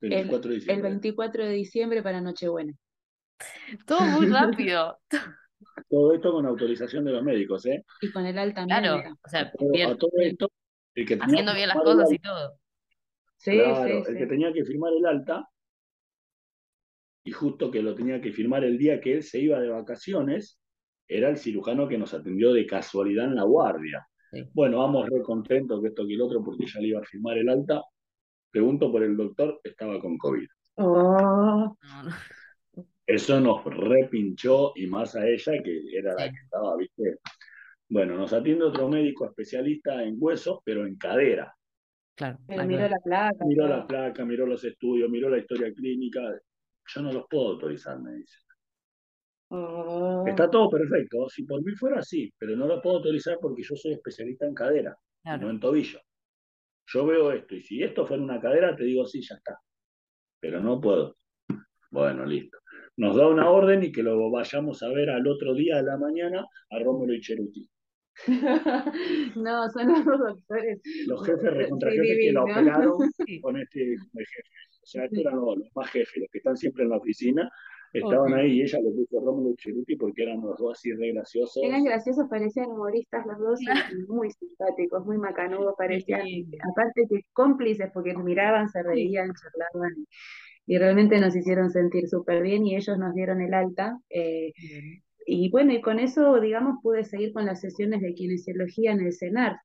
el 24 de diciembre, el 24 de diciembre para Nochebuena. Todo muy rápido. Todo esto con autorización de los médicos, ¿eh? Y con el alta Claro, o sea, bien, haciendo bien las cosas y todo. Sí, claro, el que tenía que firmar el alta, y justo que lo tenía que firmar el día que él se iba de vacaciones, era el cirujano que nos atendió de casualidad en la guardia. Bueno, vamos re contentos que esto que el otro, porque ya le iba a firmar el alta. Pregunto por el doctor, estaba con COVID. Oh. Eso nos repinchó y más a ella, que era la que estaba, ¿viste? Bueno, nos atiende otro médico especialista en huesos, pero en cadera. Claro. miró la placa. Miró la placa, miró los estudios, miró la historia clínica. Yo no los puedo autorizar, me dice. Oh. Está todo perfecto. Si por mí fuera así, pero no lo puedo autorizar porque yo soy especialista en cadera, no en tobillo. Yo veo esto y si esto fuera una cadera, te digo sí, ya está. Pero no puedo. Bueno, listo nos da una orden y que lo vayamos a ver al otro día de la mañana a Rómulo y Cheruti. no, son los dos doctores. Los jefes recontra jefes que la operaron con este jefe. O sea, estos eran los, más jefes, los que están siempre en la oficina. Estaban ahí y ella lo puso Rómulo y Cheruti porque eran los dos así re graciosos. Eran graciosos, parecían humoristas los dos, muy simpáticos, muy macanudos, parecían, aparte que cómplices porque miraban, se reían, charlaban y realmente nos hicieron sentir súper bien y ellos nos dieron el alta. Eh, y bueno, y con eso, digamos, pude seguir con las sesiones de kinesiología en el CENAR.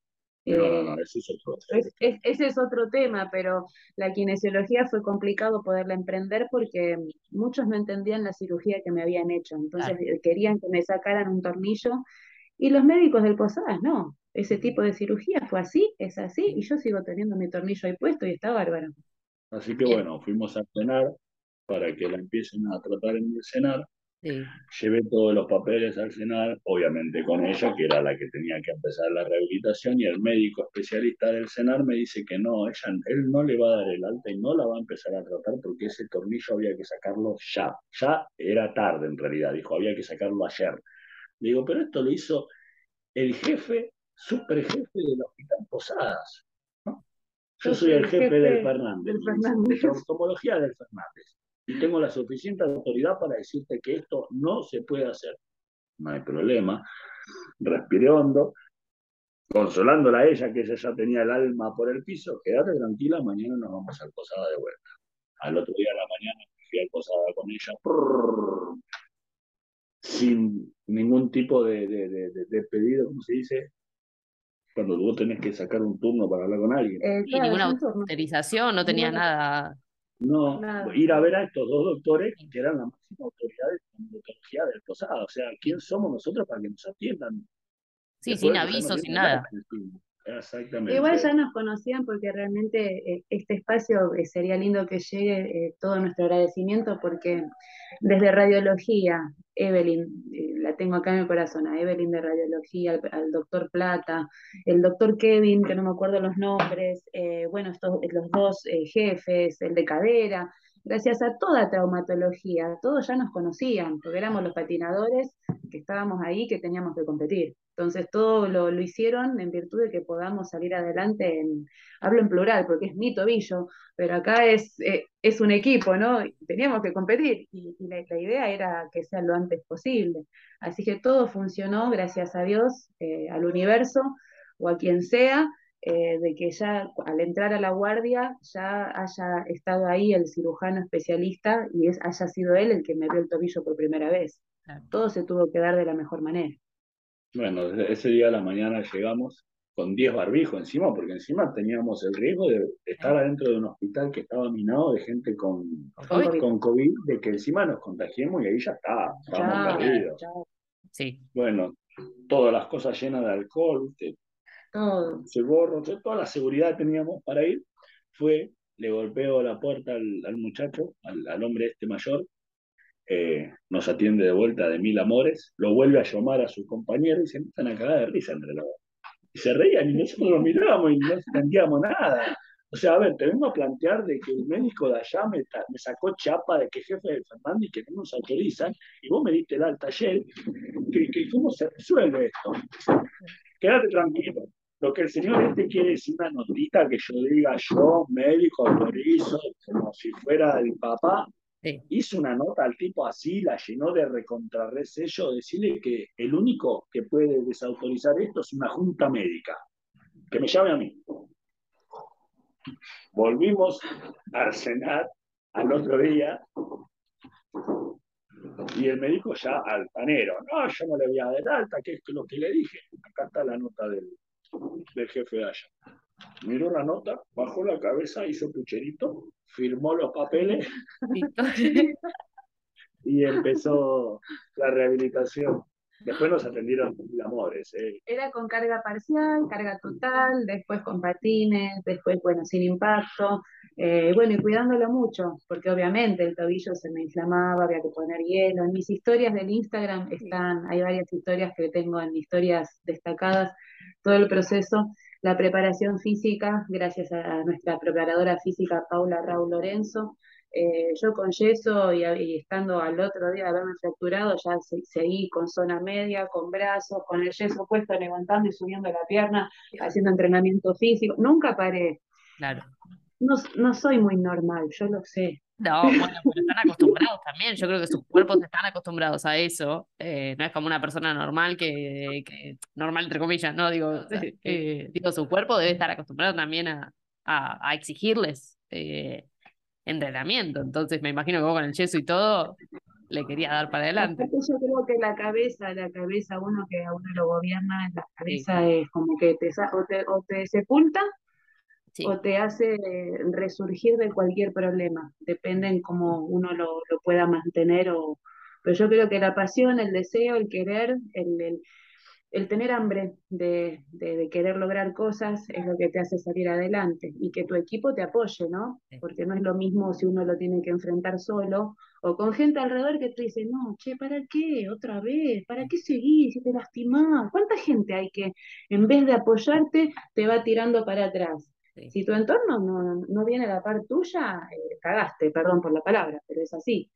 No, no, no, ese es otro tema. ese es otro tema, pero la kinesiología fue complicado poderla emprender porque muchos no entendían la cirugía que me habían hecho. Entonces querían que me sacaran un tornillo y los médicos del Posadas no. Ese tipo de cirugía fue así, es así, y yo sigo teniendo mi tornillo ahí puesto y está bárbaro. Así que bueno, fuimos a cenar para que la empiecen a tratar en el cenar. Llevé todos los papeles al cenar, obviamente con ella, que era la que tenía que empezar la rehabilitación, y el médico especialista del cenar me dice que no, ella, él no le va a dar el alta y no la va a empezar a tratar porque ese tornillo había que sacarlo ya. Ya era tarde en realidad, dijo, había que sacarlo ayer. digo, pero esto lo hizo el jefe, super jefe del Hospital Posadas. Yo soy el jefe, del Fernández, de traumatología del Fernández, y tengo la suficiente autoridad para decirte que esto no se puede hacer. No hay problema. Respiré hondo, consolándola a ella, que ella ya tenía el alma por el piso. Quédate tranquila, mañana nos vamos al Posada de vuelta. Al otro día de la mañana fui al Posada con ella, sin ningún tipo de, de pedido, ¿cómo se dice? Cuando vos tenés que sacar un turno para hablar con alguien. Eh, y ninguna autorización, no tenía nada. No, ir a ver a estos dos doctores que eran la máxima autoridad de la del posado. O sea, ¿quién somos nosotros para que nos atiendan? Sí, sin aviso, sin nada. Exactamente. Igual ya nos conocían porque realmente eh, este espacio eh, sería lindo que llegue todo nuestro agradecimiento porque desde radiología, Evelyn, eh, la tengo acá en el corazón, a Evelyn de radiología, al, doctor Plata, el doctor Kevin, que no me acuerdo los nombres, eh, bueno, estos, los dos eh, jefes, el de cadera, gracias a toda traumatología, todos ya nos conocían, porque éramos los patinadores que estábamos ahí, que teníamos que competir. Entonces todo lo, lo hicieron en virtud de que podamos salir adelante, en, hablo en plural porque es mi tobillo, pero acá es, eh, es un equipo, ¿no? Teníamos que competir y, la, idea era que sea lo antes posible. Así que todo funcionó, gracias a Dios, eh, al universo o a quien sea, eh, de que ya al entrar a la guardia ya haya estado ahí el cirujano especialista y es, haya sido él el que me vio el tobillo por primera vez. Todo se tuvo que dar de la mejor manera. Bueno, ese día a la mañana llegamos con 10 barbijos encima, porque encima teníamos el riesgo de estar adentro de un hospital que estaba minado de gente con COVID, con COVID de que encima nos contagiemos y ahí ya está, estábamos perdidos. Sí. Bueno, todas las cosas llenas de alcohol, todo. se gorro, toda la seguridad teníamos para ir, fue, le golpeo la puerta al, muchacho, al, hombre este mayor, eh, nos atiende de vuelta de mil amores, lo vuelve a llamar a su compañero y se empiezan a cagar de risa entre los. Y se reían y nosotros lo mirábamos y no entendíamos nada. O sea, a ver, te vengo a plantear de que el médico de allá me, sacó chapa de que jefe de Fernández y que no nos autorizan, y vos me diste el alta ayer, que, ¿cómo se resuelve esto? Quédate tranquilo. Lo que el señor este quiere es una notita que yo diga, yo, médico, autorizo, como si fuera el papá, Hizo una nota al tipo así, la llenó de recontrarresello, decirle que el único que puede desautorizar esto es una junta médica. Que me llame a mí. Volvimos a cenar al otro día y el médico ya altanero. No, yo no le voy a dar alta, que es lo que le dije. Acá está la nota del, del jefe de allá. Miró la nota, bajó la cabeza, hizo pucherito, firmó los papeles y empezó la rehabilitación. Después nos atendieron amores. Eh. Era con carga parcial, carga total, después con patines, después, bueno, sin impacto. Eh, bueno, y cuidándolo mucho, porque obviamente el tobillo se me inflamaba, había que poner hielo. En mis historias del Instagram están, hay varias historias que tengo en historias destacadas, todo el proceso. La preparación física, gracias a nuestra preparadora física Paula Raúl Lorenzo, eh, yo con yeso y, estando al otro día de haberme fracturado, ya seguí con zona media, con brazos, con el yeso puesto, levantando y subiendo la pierna, haciendo entrenamiento físico. Nunca paré. Claro. No, no soy muy normal, yo lo sé. No, bueno, pero están acostumbrados también. Yo creo que sus cuerpos están acostumbrados a eso. Eh, no es como una persona normal que, normal entre comillas, no digo, eh, digo, su cuerpo debe estar acostumbrado también a, a, exigirles eh, entrenamiento. Entonces me imagino que vos con el yeso y todo le quería dar para adelante. Yo creo que la cabeza, la cabeza, uno que a uno lo gobierna, la cabeza es como que te, o te, o te sepulta o te hace resurgir de cualquier problema. Depende en cómo uno lo, lo pueda mantener. O... Pero yo creo que la pasión, el deseo, el querer, el, el el tener hambre de, querer lograr cosas es lo que te hace salir adelante y que tu equipo te apoye, ¿no? Porque no es lo mismo si uno lo tiene que enfrentar solo o con gente alrededor que te dice, no, che, ¿para qué? Otra vez, ¿para qué seguir si te lastimás? ¿Cuánta gente hay que en vez de apoyarte te va tirando para atrás? Si tu entorno no, viene a la par tuya, eh, cagaste, perdón por la palabra, pero es así.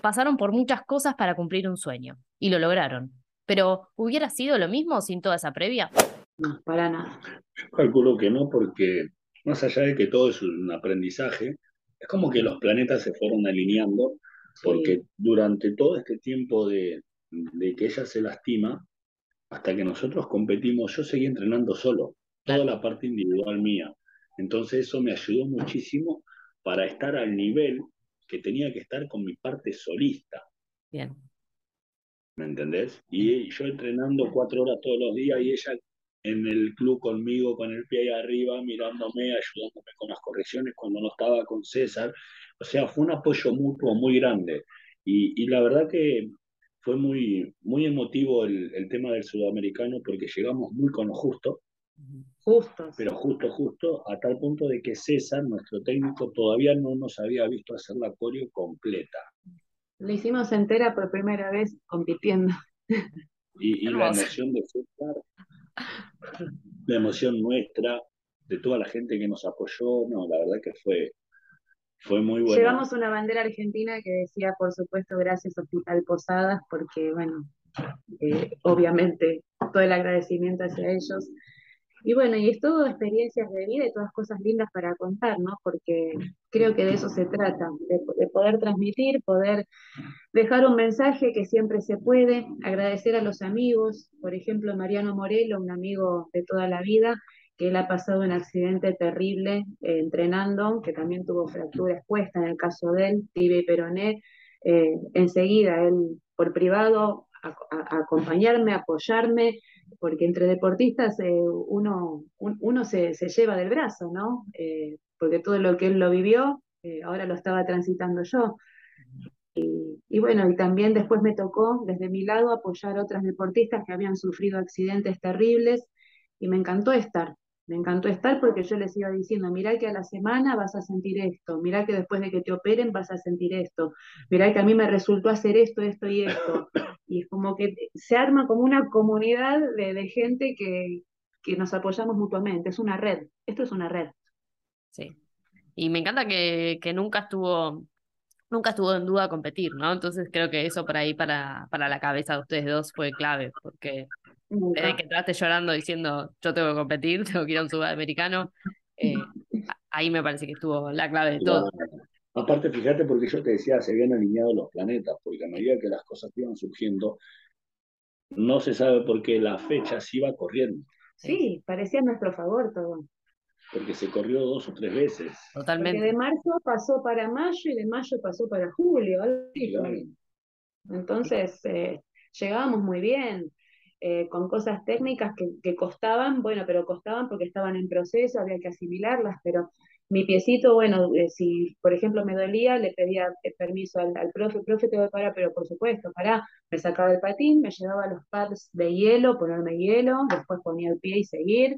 Pasaron por muchas cosas para cumplir un sueño y lo lograron pero ¿hubiera sido lo mismo sin toda esa previa? No, para nada. Yo calculo que no, porque más allá de que todo es un aprendizaje, es como que los planetas se fueron alineando, porque durante todo este tiempo de, que ella se lastima, hasta que nosotros competimos, yo seguí entrenando solo, toda la parte individual mía. Entonces eso me ayudó muchísimo para estar al nivel que tenía que estar con mi parte solista. Bien. ¿me entendés? Y yo entrenando cuatro horas todos los días y ella en el club conmigo, con el pie ahí arriba, mirándome, ayudándome con las correcciones cuando no estaba con César. O sea, fue un apoyo mutuo muy grande. Y, y la verdad que fue muy, muy emotivo el, el, tema del sudamericano porque llegamos muy con lo justo. Pero justo, justo, a tal punto de que César, nuestro técnico, todavía no nos había visto hacer la coreo completa. Lo hicimos entera por primera vez compitiendo. Y, la emoción de César, la emoción nuestra, de toda la gente que nos apoyó, no, la verdad que fue, fue muy bueno. Llevamos una bandera argentina que decía, por supuesto, gracias Hospital Posadas, porque, bueno, eh, obviamente todo el agradecimiento hacia ellos. Y bueno, y es todo experiencias de vida y todas cosas lindas para contar, ¿no? Porque creo que de eso se trata, de, poder transmitir, poder dejar un mensaje que siempre se puede, agradecer a los amigos, por ejemplo, Mariano Morelo, un amigo de toda la vida, que él ha pasado un accidente terrible eh, entrenando, que también tuvo fractura expuesta en el caso de él, tibia y peroné. Eh, enseguida, él por privado, a, acompañarme, apoyarme, porque entre deportistas eh, uno, uno se, lleva del brazo, ¿no? Eh, porque todo lo que él lo vivió, eh, ahora lo estaba transitando yo. Y, y bueno, y también después me tocó desde mi lado apoyar a otras deportistas que habían sufrido accidentes terribles y me encantó estar. Me encantó estar porque yo les iba diciendo, mirá que a la semana vas a sentir esto, mirá que después de que te operen vas a sentir esto, mirá que a mí me resultó hacer esto, esto y esto. Y es como que se arma como una comunidad de, gente que, que nos apoyamos mutuamente, es una red, esto es una red. Sí. Y me encanta que, que nunca estuvo nunca estuvo en duda competir, ¿no? Entonces creo que eso por ahí para, para la cabeza de ustedes dos fue clave, porque desde que entraste llorando diciendo yo tengo que competir, tengo que ir a un sudamericano, eh, ahí me parece que estuvo la clave de todo. Aparte, fíjate, porque yo te decía, se habían alineado los planetas, porque a medida que las cosas iban surgiendo, no se sabe por qué la fecha se iba corriendo. Sí, parecía a nuestro favor todo porque se corrió dos o tres veces. Totalmente. Porque de marzo pasó para mayo y de mayo pasó para julio. Entonces, eh, llegábamos muy bien, eh, con cosas técnicas que, costaban, bueno, pero costaban porque estaban en proceso, había que asimilarlas, pero mi piecito, bueno, eh, si por ejemplo me dolía, le pedía permiso al, al profe, profe te voy a parar, pero por supuesto, pará, me sacaba el patín, me llevaba los pads de hielo, ponerme hielo, después ponía el pie y seguir,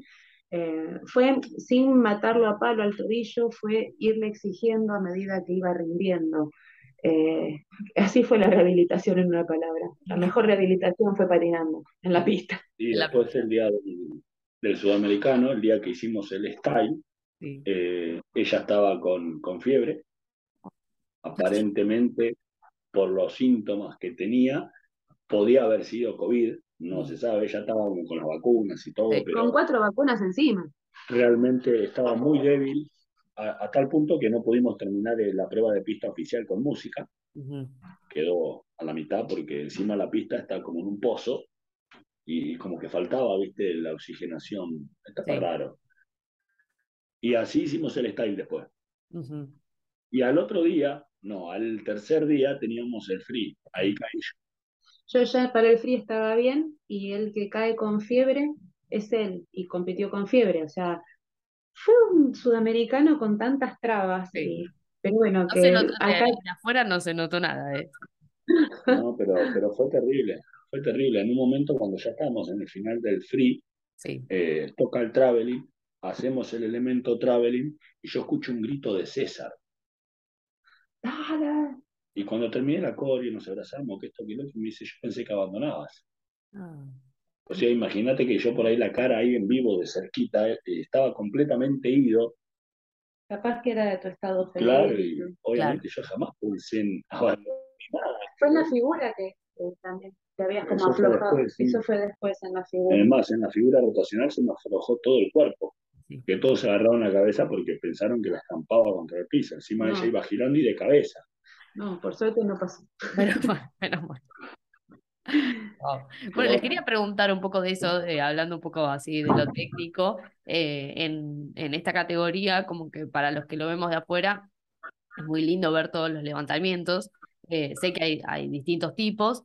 eh, fue sin matarlo a palo al tobillo, fue irle exigiendo a medida que iba rindiendo. Eh, así fue la rehabilitación en una palabra. La mejor rehabilitación fue patinando en la pista. Y después el día del, sudamericano, el día que hicimos el style, eh, ella estaba con, con fiebre. Aparentemente, por los síntomas que tenía, podía haber sido COVID, no se sabe, ya estaba con las vacunas y todo. con cuatro vacunas encima. Realmente estaba muy débil, a, tal punto que no pudimos terminar la prueba de pista oficial con música. Quedó a la mitad porque encima la pista está como en un pozo y, como que faltaba, viste, la oxigenación. Está raro. Y así hicimos el style después. Y al otro día, no, al tercer día teníamos el free. Ahí caí yo. Yo ya para el free estaba bien y el que cae con fiebre es él y compitió con fiebre. O sea, fue un sudamericano con tantas trabas. pero bueno, que acá... afuera no se notó nada. ¿eh? No, pero, pero fue terrible. Fue terrible. En un momento cuando ya estábamos en el final del free, eh, toca el traveling, hacemos el elemento traveling y yo escucho un grito de César. Y cuando terminé la coreo nos abrazamos, que esto, que lo que me dice, yo pensé que abandonabas. Ah. O sea, imagínate que yo por ahí la cara ahí en vivo, de cerquita, eh, estaba completamente ido. Capaz que era de tu estado feliz. Claro, y obviamente yo jamás pensé en abandonar Fue en la figura que, también te habías como aflojado. Eso fue después en la figura. Además, en la figura rotacional se me aflojó todo el cuerpo. Que todos se agarraron la cabeza porque pensaron que la estampaba contra el piso. Encima ella iba girando y de cabeza. No, por suerte no pasó. Bueno, les quería preguntar un poco de eso, eh, hablando un poco así de lo técnico, eh, en, en, esta categoría, como que para los que lo vemos de afuera, es muy lindo ver todos los levantamientos. Eh, sé que hay, hay distintos tipos.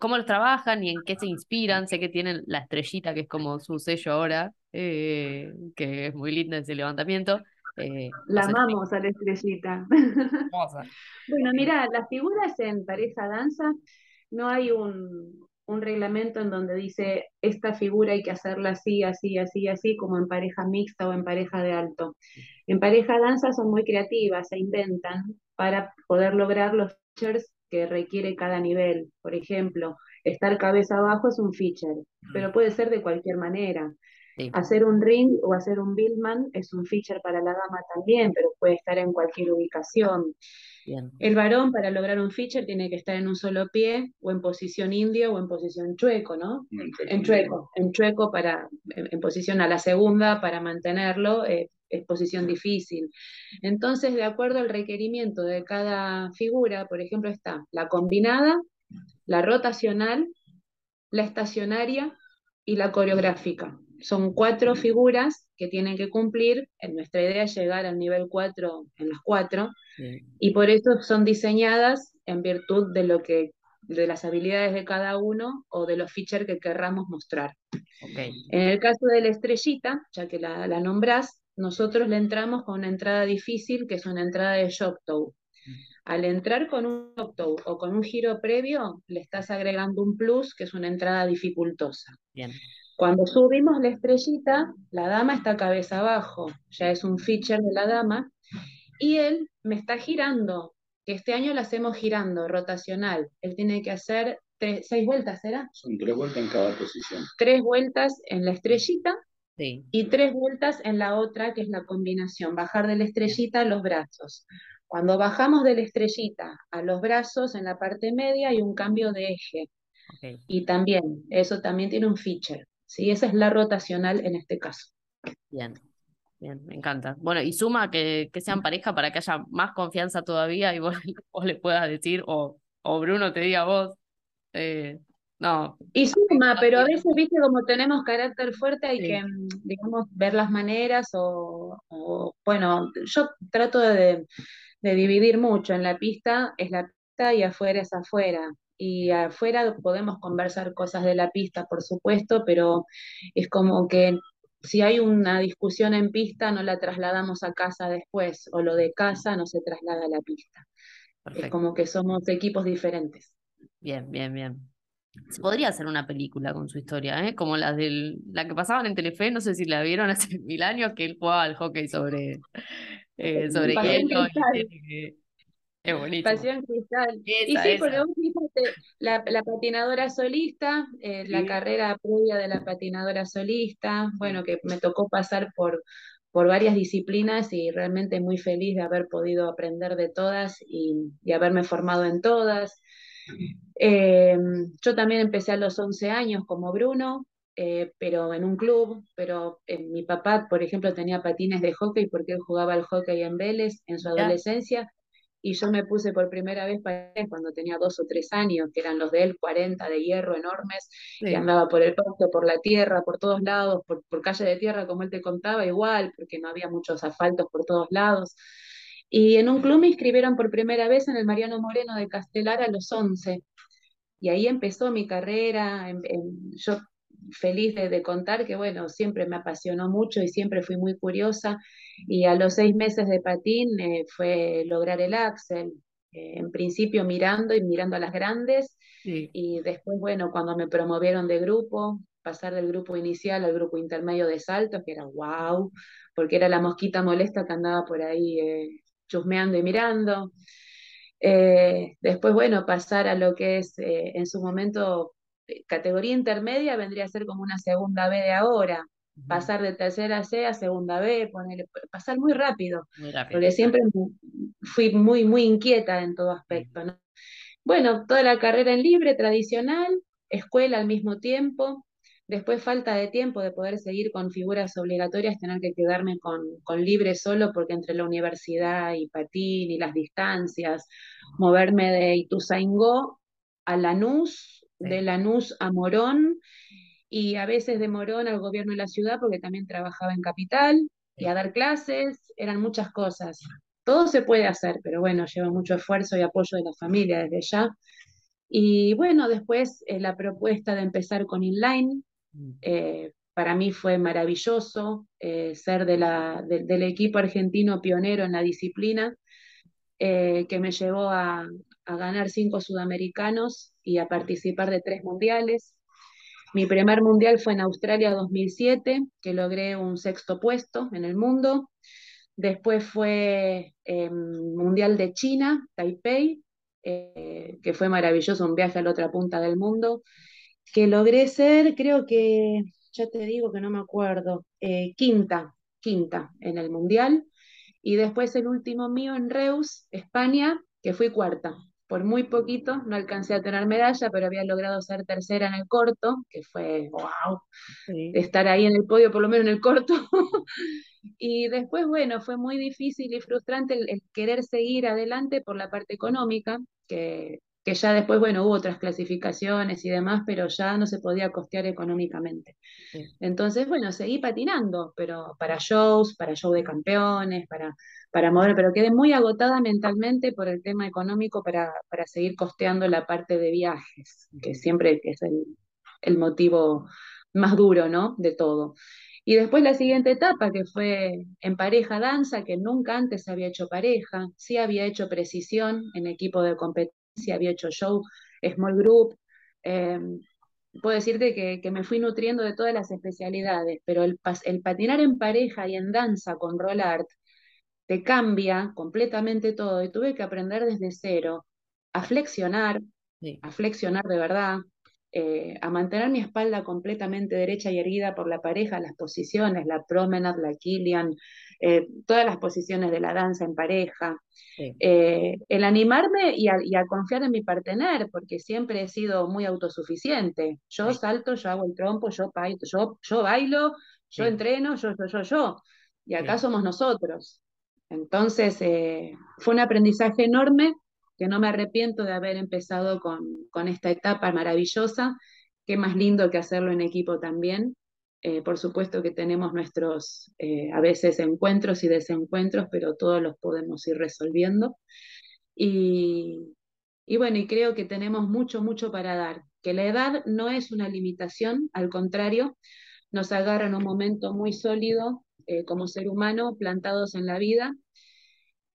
¿Cómo los trabajan y en qué se inspiran? Sé que tienen la estrellita, que es como su sello ahora, que es muy linda ese levantamiento. Eh, la amamos a la estrellita. bueno, mira, las figuras en pareja danza, no hay un, un, reglamento en donde dice esta figura hay que hacerla así, así, así, así, como en pareja mixta o en pareja de alto. En pareja danza son muy creativas, se inventan para poder lograr los features que requiere cada nivel. Por ejemplo, estar cabeza abajo es un feature, pero puede ser de cualquier manera. Hacer un ring o hacer un billman es un feature para la dama también, pero puede estar en cualquier ubicación. El varón para lograr un feature tiene que estar en un solo pie o en posición indio o en posición chueco, ¿no? En chueco, en chueco para, en, posición a la segunda para mantenerlo, eh, es posición difícil. Entonces, de acuerdo al requerimiento de cada figura, por ejemplo, está la combinada, la rotacional, la estacionaria y la coreográfica son cuatro figuras que tienen que cumplir. En nuestra idea es llegar al nivel 4 en las cuatro, y por eso son diseñadas en virtud de lo que de las habilidades de cada uno o de los features que querramos mostrar. En el caso de la estrellita, ya que la, la nombrás, nosotros le entramos con una entrada difícil, que es una entrada de shock toe. Al entrar con un octo o con un giro previo, le estás agregando un plus, que es una entrada dificultosa. Bien. Cuando subimos la estrellita, la dama está cabeza abajo, ya es un feature de la dama, y él me está girando, que este año lo hacemos girando, rotacional. Él tiene que hacer seis vueltas, ¿será? Son tres vueltas en cada posición. Tres vueltas en la estrellita y tres vueltas en la otra, que es la combinación, bajar de la estrellita a los brazos. Cuando bajamos de la estrellita a los brazos, en la parte media hay un cambio de eje. Y también, eso también tiene un feature. ¿sí? Esa es la rotacional en este caso. Bien, bien, me encanta. Bueno, y suma que, que sean pareja para que haya más confianza todavía y vos, le puedas decir, o, o Bruno te diga a vos, eh, no. Y suma, pero a veces, viste, como tenemos carácter fuerte, hay que, mm, digamos, ver las maneras o, bueno, yo trato de, de, dividir mucho. En la pista es la pista y afuera es afuera. Y afuera podemos conversar cosas de la pista, por supuesto, pero es como que si hay una discusión en pista, no la trasladamos a casa después, o lo de casa no se traslada a la pista. Es como que somos equipos diferentes. Bien, bien, bien. Se podría hacer una película con su historia, ¿eh? como la del, la que pasaban en Telefe, no sé si la vieron hace mil años, que él jugaba al hockey sobre, eh, sobre hielo. Es bonito. Pasión Cristal. y sí, porque vos fíjate, la, la patinadora solista, eh, la carrera previa de la patinadora solista, bueno, que me tocó pasar por, por varias disciplinas y realmente muy feliz de haber podido aprender de todas y, y haberme formado en todas. Eh, yo también empecé a los 11 años como Bruno, eh, pero en un club, pero eh, mi papá, por ejemplo, tenía patines de hockey porque él jugaba al hockey en Vélez en su adolescencia, y yo me puse por primera vez patines cuando tenía dos o tres años, que eran los de él, 40 de hierro enormes, y andaba por el pasto, por la tierra, por todos lados, por, por calle de tierra, como él te contaba, igual, porque no había muchos asfaltos por todos lados. Y en un club me inscribieron por primera vez en el Mariano Moreno de Castelar a los 11. Y ahí empezó mi carrera. yo feliz de, contar que, bueno, siempre me apasionó mucho y siempre fui muy curiosa. Y a los seis meses de patín eh, fue lograr el Axel. Eh, en principio mirando y mirando a las grandes. Y después, bueno, cuando me promovieron de grupo, pasar del grupo inicial al grupo intermedio de saltos, que era wow, porque era la mosquita molesta que andaba por ahí eh, chusmeando y mirando. Eh, después, bueno, pasar a lo que es eh, en su momento categoría intermedia vendría a ser como una segunda B de ahora. Pasar de tercera C a segunda B, pasar muy rápido, porque siempre fui muy, muy inquieta en todo aspecto. Bueno, toda la carrera en libre, tradicional, escuela al mismo tiempo, Después falta de tiempo de poder seguir con figuras obligatorias, tener que quedarme con, libre solo porque entre la universidad y patín y las distancias, moverme de Ituzaingó a Lanús, de Lanús a Morón y a veces de Morón al gobierno de la ciudad porque también trabajaba en capital y a dar clases, eran muchas cosas. Todo se puede hacer, pero bueno, lleva mucho esfuerzo y apoyo de la familia desde ya. Y bueno, después eh, la propuesta de empezar con inline, Mm. Eh, para mí fue maravilloso eh, ser de la, del equipo argentino pionero en la disciplina, que me llevó a, ganar cinco sudamericanos y a participar de tres mundiales. Mi primer mundial fue en Australia 2007, que logré un sexto puesto en el mundo. Después fue Mundial de China, Taipei, que fue maravilloso, un viaje a la otra punta del mundo que logré ser, creo que, ya te digo que no me acuerdo, eh, quinta, quinta en el Mundial. Y después el último mío en Reus, España, que fui cuarta. Por muy poquito, no alcancé a tener medalla, pero había logrado ser tercera en el corto, que fue, wow, estar ahí en el podio, por lo menos en el corto. y después, bueno, fue muy difícil y frustrante el, querer seguir adelante por la parte económica, que que ya después, bueno, hubo otras clasificaciones y demás, pero ya no se podía costear económicamente. Entonces, bueno, seguí patinando, pero para shows, para show de campeones, para, para mover, pero quedé muy agotada mentalmente por el tema económico para, para seguir costeando la parte de viajes, que siempre es el, el motivo más duro, ¿no? De todo. Y después la siguiente etapa, que fue en pareja danza, que nunca antes había hecho pareja, sí había hecho precisión en equipo de competencia, había hecho show, small group. Em, puedo decirte que, me fui nutriendo de todas las especialidades, pero el, el patinar en pareja y en danza con roll art te cambia completamente todo y tuve que aprender desde cero a flexionar, a flexionar de verdad, eh, a mantener mi espalda completamente derecha y erguida por la pareja, las posiciones, la promenade, la Kilian, eh, todas las posiciones de la danza en pareja. Eh, el animarme y a, confiar en mi partener, porque siempre he sido muy autosuficiente. Yo salto, yo hago el trompo, yo, yo, yo bailo, yo entreno, yo, yo, yo, yo. Y acá somos nosotros. Entonces, fue un aprendizaje enorme que no me arrepiento de haber empezado con, esta etapa maravillosa. Qué más lindo que hacerlo en equipo también. Eh, por supuesto que tenemos nuestros, eh, a veces, encuentros y desencuentros, pero todos los podemos ir resolviendo. Y, y bueno, y creo que tenemos mucho, mucho para dar, que la edad no es una limitación, al contrario, nos agarra en un momento muy sólido eh, como ser humano, plantados en la vida,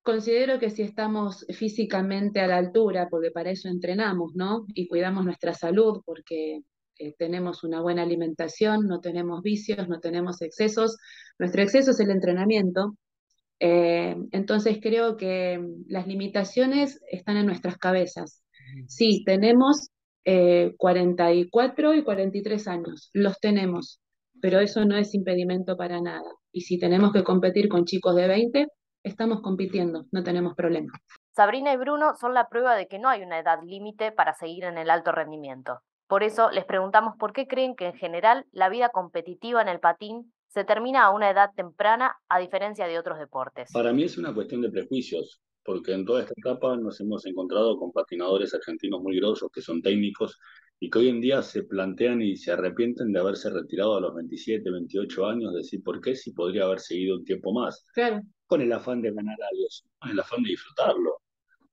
Considero que si estamos físicamente a la altura, porque para eso entrenamos, ¿no? Y cuidamos nuestra salud, porque eh, tenemos una buena alimentación, no tenemos vicios, no tenemos excesos. Nuestro exceso es el entrenamiento. Eh, entonces creo que las limitaciones están en nuestras cabezas. Sí, tenemos 44 eh, y 43 años, los tenemos, pero eso no es impedimento para nada. Y si tenemos que competir con chicos de 20, estamos compitiendo, no tenemos problema. Sabrina y Bruno son la prueba de que no hay una edad límite para seguir en el alto rendimiento. Por eso les preguntamos por qué creen que en general la vida competitiva en el patín se termina a una edad temprana a diferencia de otros deportes. Para mí es una cuestión de prejuicios, porque en toda esta etapa nos hemos encontrado con patinadores argentinos muy grosos que son técnicos y que hoy en día se plantean y se arrepienten de haberse retirado a los 27, 28 años, decir, ¿por qué si podría haber seguido un tiempo más? Claro con el afán de ganar algo, con el afán de disfrutarlo.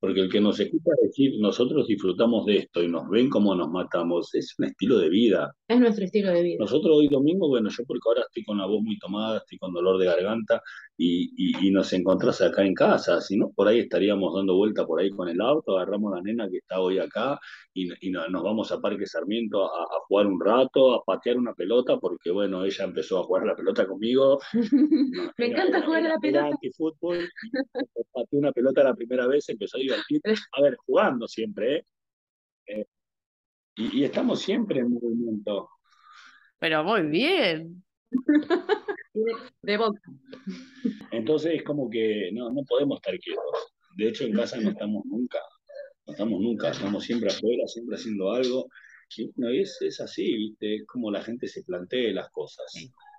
Porque el que nos escucha decir, nosotros disfrutamos de esto y nos ven como nos matamos, es un estilo de vida. Es nuestro estilo de vida. Nosotros hoy domingo, bueno, yo porque ahora estoy con la voz muy tomada, estoy con dolor de garganta y, y, nos encontrás acá en casa, si no, por ahí estaríamos dando vuelta por ahí con el auto, agarramos a la nena que está hoy acá y, y nos vamos a Parque Sarmiento a, jugar un rato, a patear una pelota, porque bueno, ella empezó a jugar la pelota conmigo. Me encanta jugar a la pelota. Fútbol, pateé una pelota la primera vez, empezó a divertir, a ver, jugando siempre, ¿eh? eh y, estamos siempre en movimiento. Pero muy bien. de, boca. Entonces es como que no, no podemos estar quietos. De hecho, en casa no estamos nunca. No estamos nunca. Estamos siempre afuera, siempre haciendo algo. Y, no, es, es así, ¿viste? Es como la gente se plantea las cosas.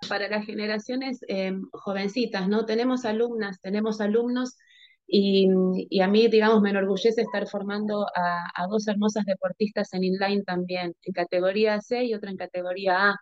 Para las generaciones eh, jovencitas, ¿no? Tenemos alumnas, tenemos alumnos y, a mí, digamos, me enorgullece estar formando a, dos hermosas deportistas en inline también, en categoría C y otra en categoría A.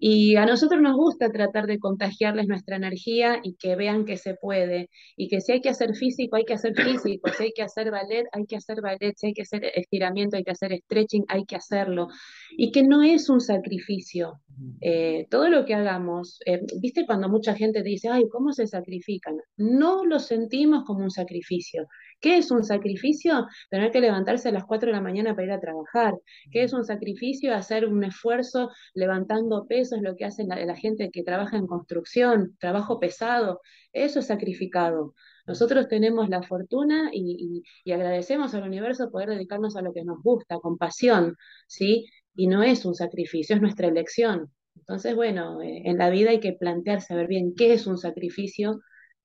Y a nosotros nos gusta tratar de contagiarles nuestra energía y que vean que se puede. Y que si hay que hacer físico, hay que hacer físico. Si hay que hacer ballet, hay que hacer ballet. Si hay que hacer estiramiento, hay que hacer stretching, hay que hacerlo. Y que no es un sacrificio. Eh, todo lo que hagamos, eh, viste cuando mucha gente dice, ay, ¿cómo se sacrifican? No lo sentimos como un sacrificio. ¿Qué es un sacrificio? Tener que levantarse a las 4 de la mañana para ir a trabajar. ¿Qué es un sacrificio? Hacer un esfuerzo levantando pesos, lo que hace la, gente que trabaja en construcción, trabajo pesado. Eso es sacrificado. Nosotros tenemos la fortuna y, y, agradecemos al universo poder dedicarnos a lo que nos gusta, con pasión, ¿sí? Y no es un sacrificio, es nuestra elección. Entonces, bueno, eh, en la vida hay que plantearse a ver bien qué es un sacrificio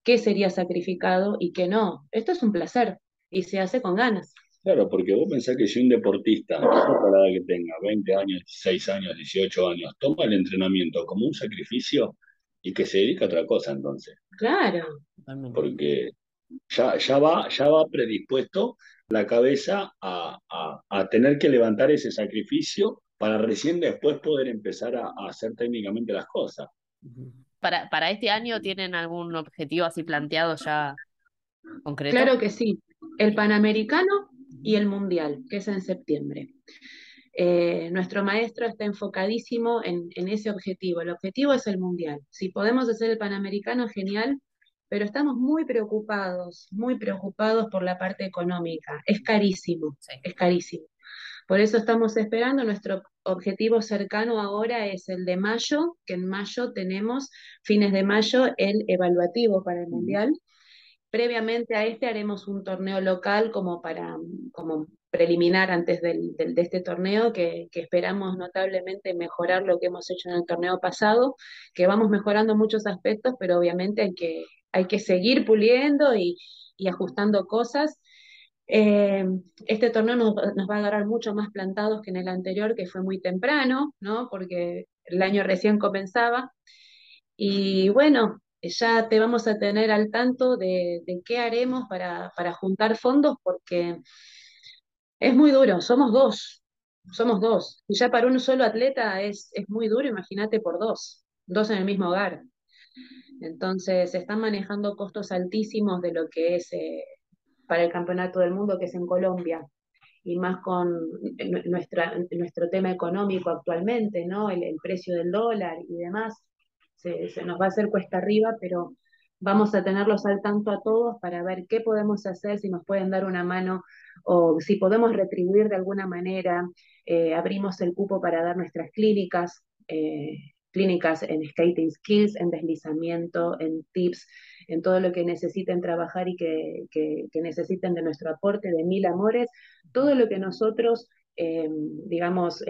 qué sería sacrificado y qué no. Esto es un placer y se hace con ganas. Claro, porque vos pensás que si un deportista, para que tenga 20 años, 16 años, 18 años, toma el entrenamiento como un sacrificio y que se dedica a otra cosa entonces. Claro. Porque ya, ya, va, ya va predispuesto la cabeza a, tener que levantar ese sacrificio para recién después poder empezar a, hacer técnicamente las cosas para, para este año tienen algún objetivo así planteado ya concreto? Claro que sí. El Panamericano y el Mundial, que es en septiembre. Eh, nuestro maestro está enfocadísimo en, ese objetivo. El objetivo es el mundial. Si podemos hacer el panamericano, genial, pero estamos muy preocupados, muy preocupados por la parte económica. Es carísimo, es carísimo. Por eso estamos esperando, nuestro objetivo cercano ahora es el de mayo, que en mayo tenemos, fines de mayo, el evaluativo para el Mundial. Previamente a este haremos un torneo local como para como preliminar antes del, de este torneo, que, esperamos notablemente mejorar lo que hemos hecho en el torneo pasado, que vamos mejorando muchos aspectos, pero obviamente hay que, hay que seguir puliendo y, ajustando cosas. Eh, este torneo nos, va a agarrar mucho más plantados que en el anterior, que fue muy temprano, ¿no? porque el año recién comenzaba. Y bueno, ya te vamos a tener al tanto de, qué haremos para, juntar fondos, porque es muy duro, somos dos, somos dos. Y ya para un solo atleta es, muy duro, imagínate por dos, dos en el mismo hogar. Entonces, se están manejando costos altísimos de lo que es eh, para el campeonato del mundo, que es en Colombia, y más con nuestra, nuestro tema económico actualmente, ¿no? El, precio del dólar y demás. Se, nos va a hacer cuesta arriba, pero vamos a tenerlos al tanto a todos para ver qué podemos hacer, si nos pueden dar una mano o si podemos retribuir de alguna manera. Eh, abrimos el cupo para dar nuestras clínicas, eh, clínicas en skating skills, en deslizamiento, en tips, en todo lo que necesiten trabajar y que, necesiten de nuestro aporte, de mil amores, todo lo que nosotros eh, digamos,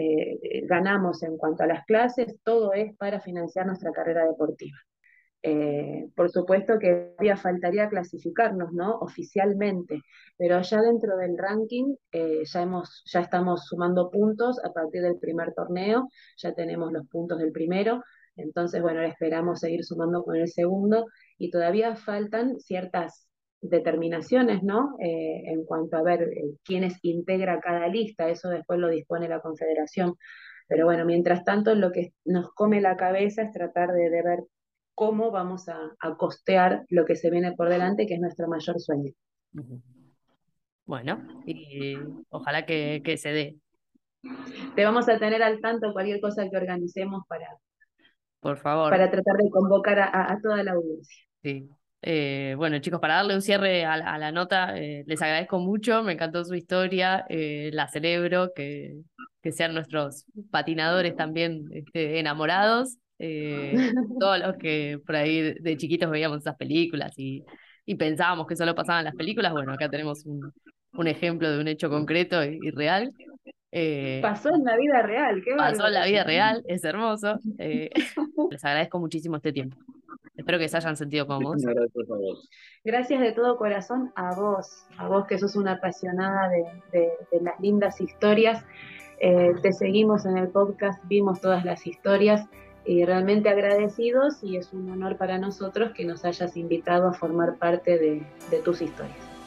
ganamos en cuanto a las clases, todo es para financiar nuestra carrera deportiva. Eh, por supuesto que todavía faltaría clasificarnos, ¿no? Oficialmente, pero ya dentro del ranking eh, ya, hemos, ya estamos sumando puntos a partir del primer torneo, ya tenemos los puntos del primero, entonces, bueno, esperamos seguir sumando con el segundo y todavía faltan ciertas determinaciones, ¿no? Eh, en cuanto a ver quiénes integra cada lista, eso después lo dispone la Confederación. Pero bueno, mientras tanto, lo que nos come la cabeza es tratar de, de ver cómo vamos a, costear lo que se viene por delante, que es nuestro mayor sueño. Bueno, y ojalá que, se dé. Te vamos a tener al tanto cualquier cosa que organicemos para, por favor. para tratar de convocar a, toda la audiencia. Sí. Eh, bueno, chicos, para darle un cierre a, la nota, eh, les agradezco mucho, me encantó su historia, eh, la celebro, que, que, sean nuestros patinadores también este, enamorados. Todos los que por ahí de chiquitos veíamos esas películas y, y pensábamos que solo pasaban las películas, bueno, acá tenemos un, un ejemplo de un hecho concreto y, real. Eh, pasó en la vida real, qué Pasó en la vida real, es hermoso. Eh, les agradezco muchísimo este tiempo. Espero que se hayan sentido cómodos. Gracias de todo corazón a vos, a vos que sos una apasionada de, de, las lindas historias. te seguimos en el podcast, vimos todas las historias y realmente agradecidos y es un honor para nosotros que nos hayas invitado a formar parte de, de tus historias.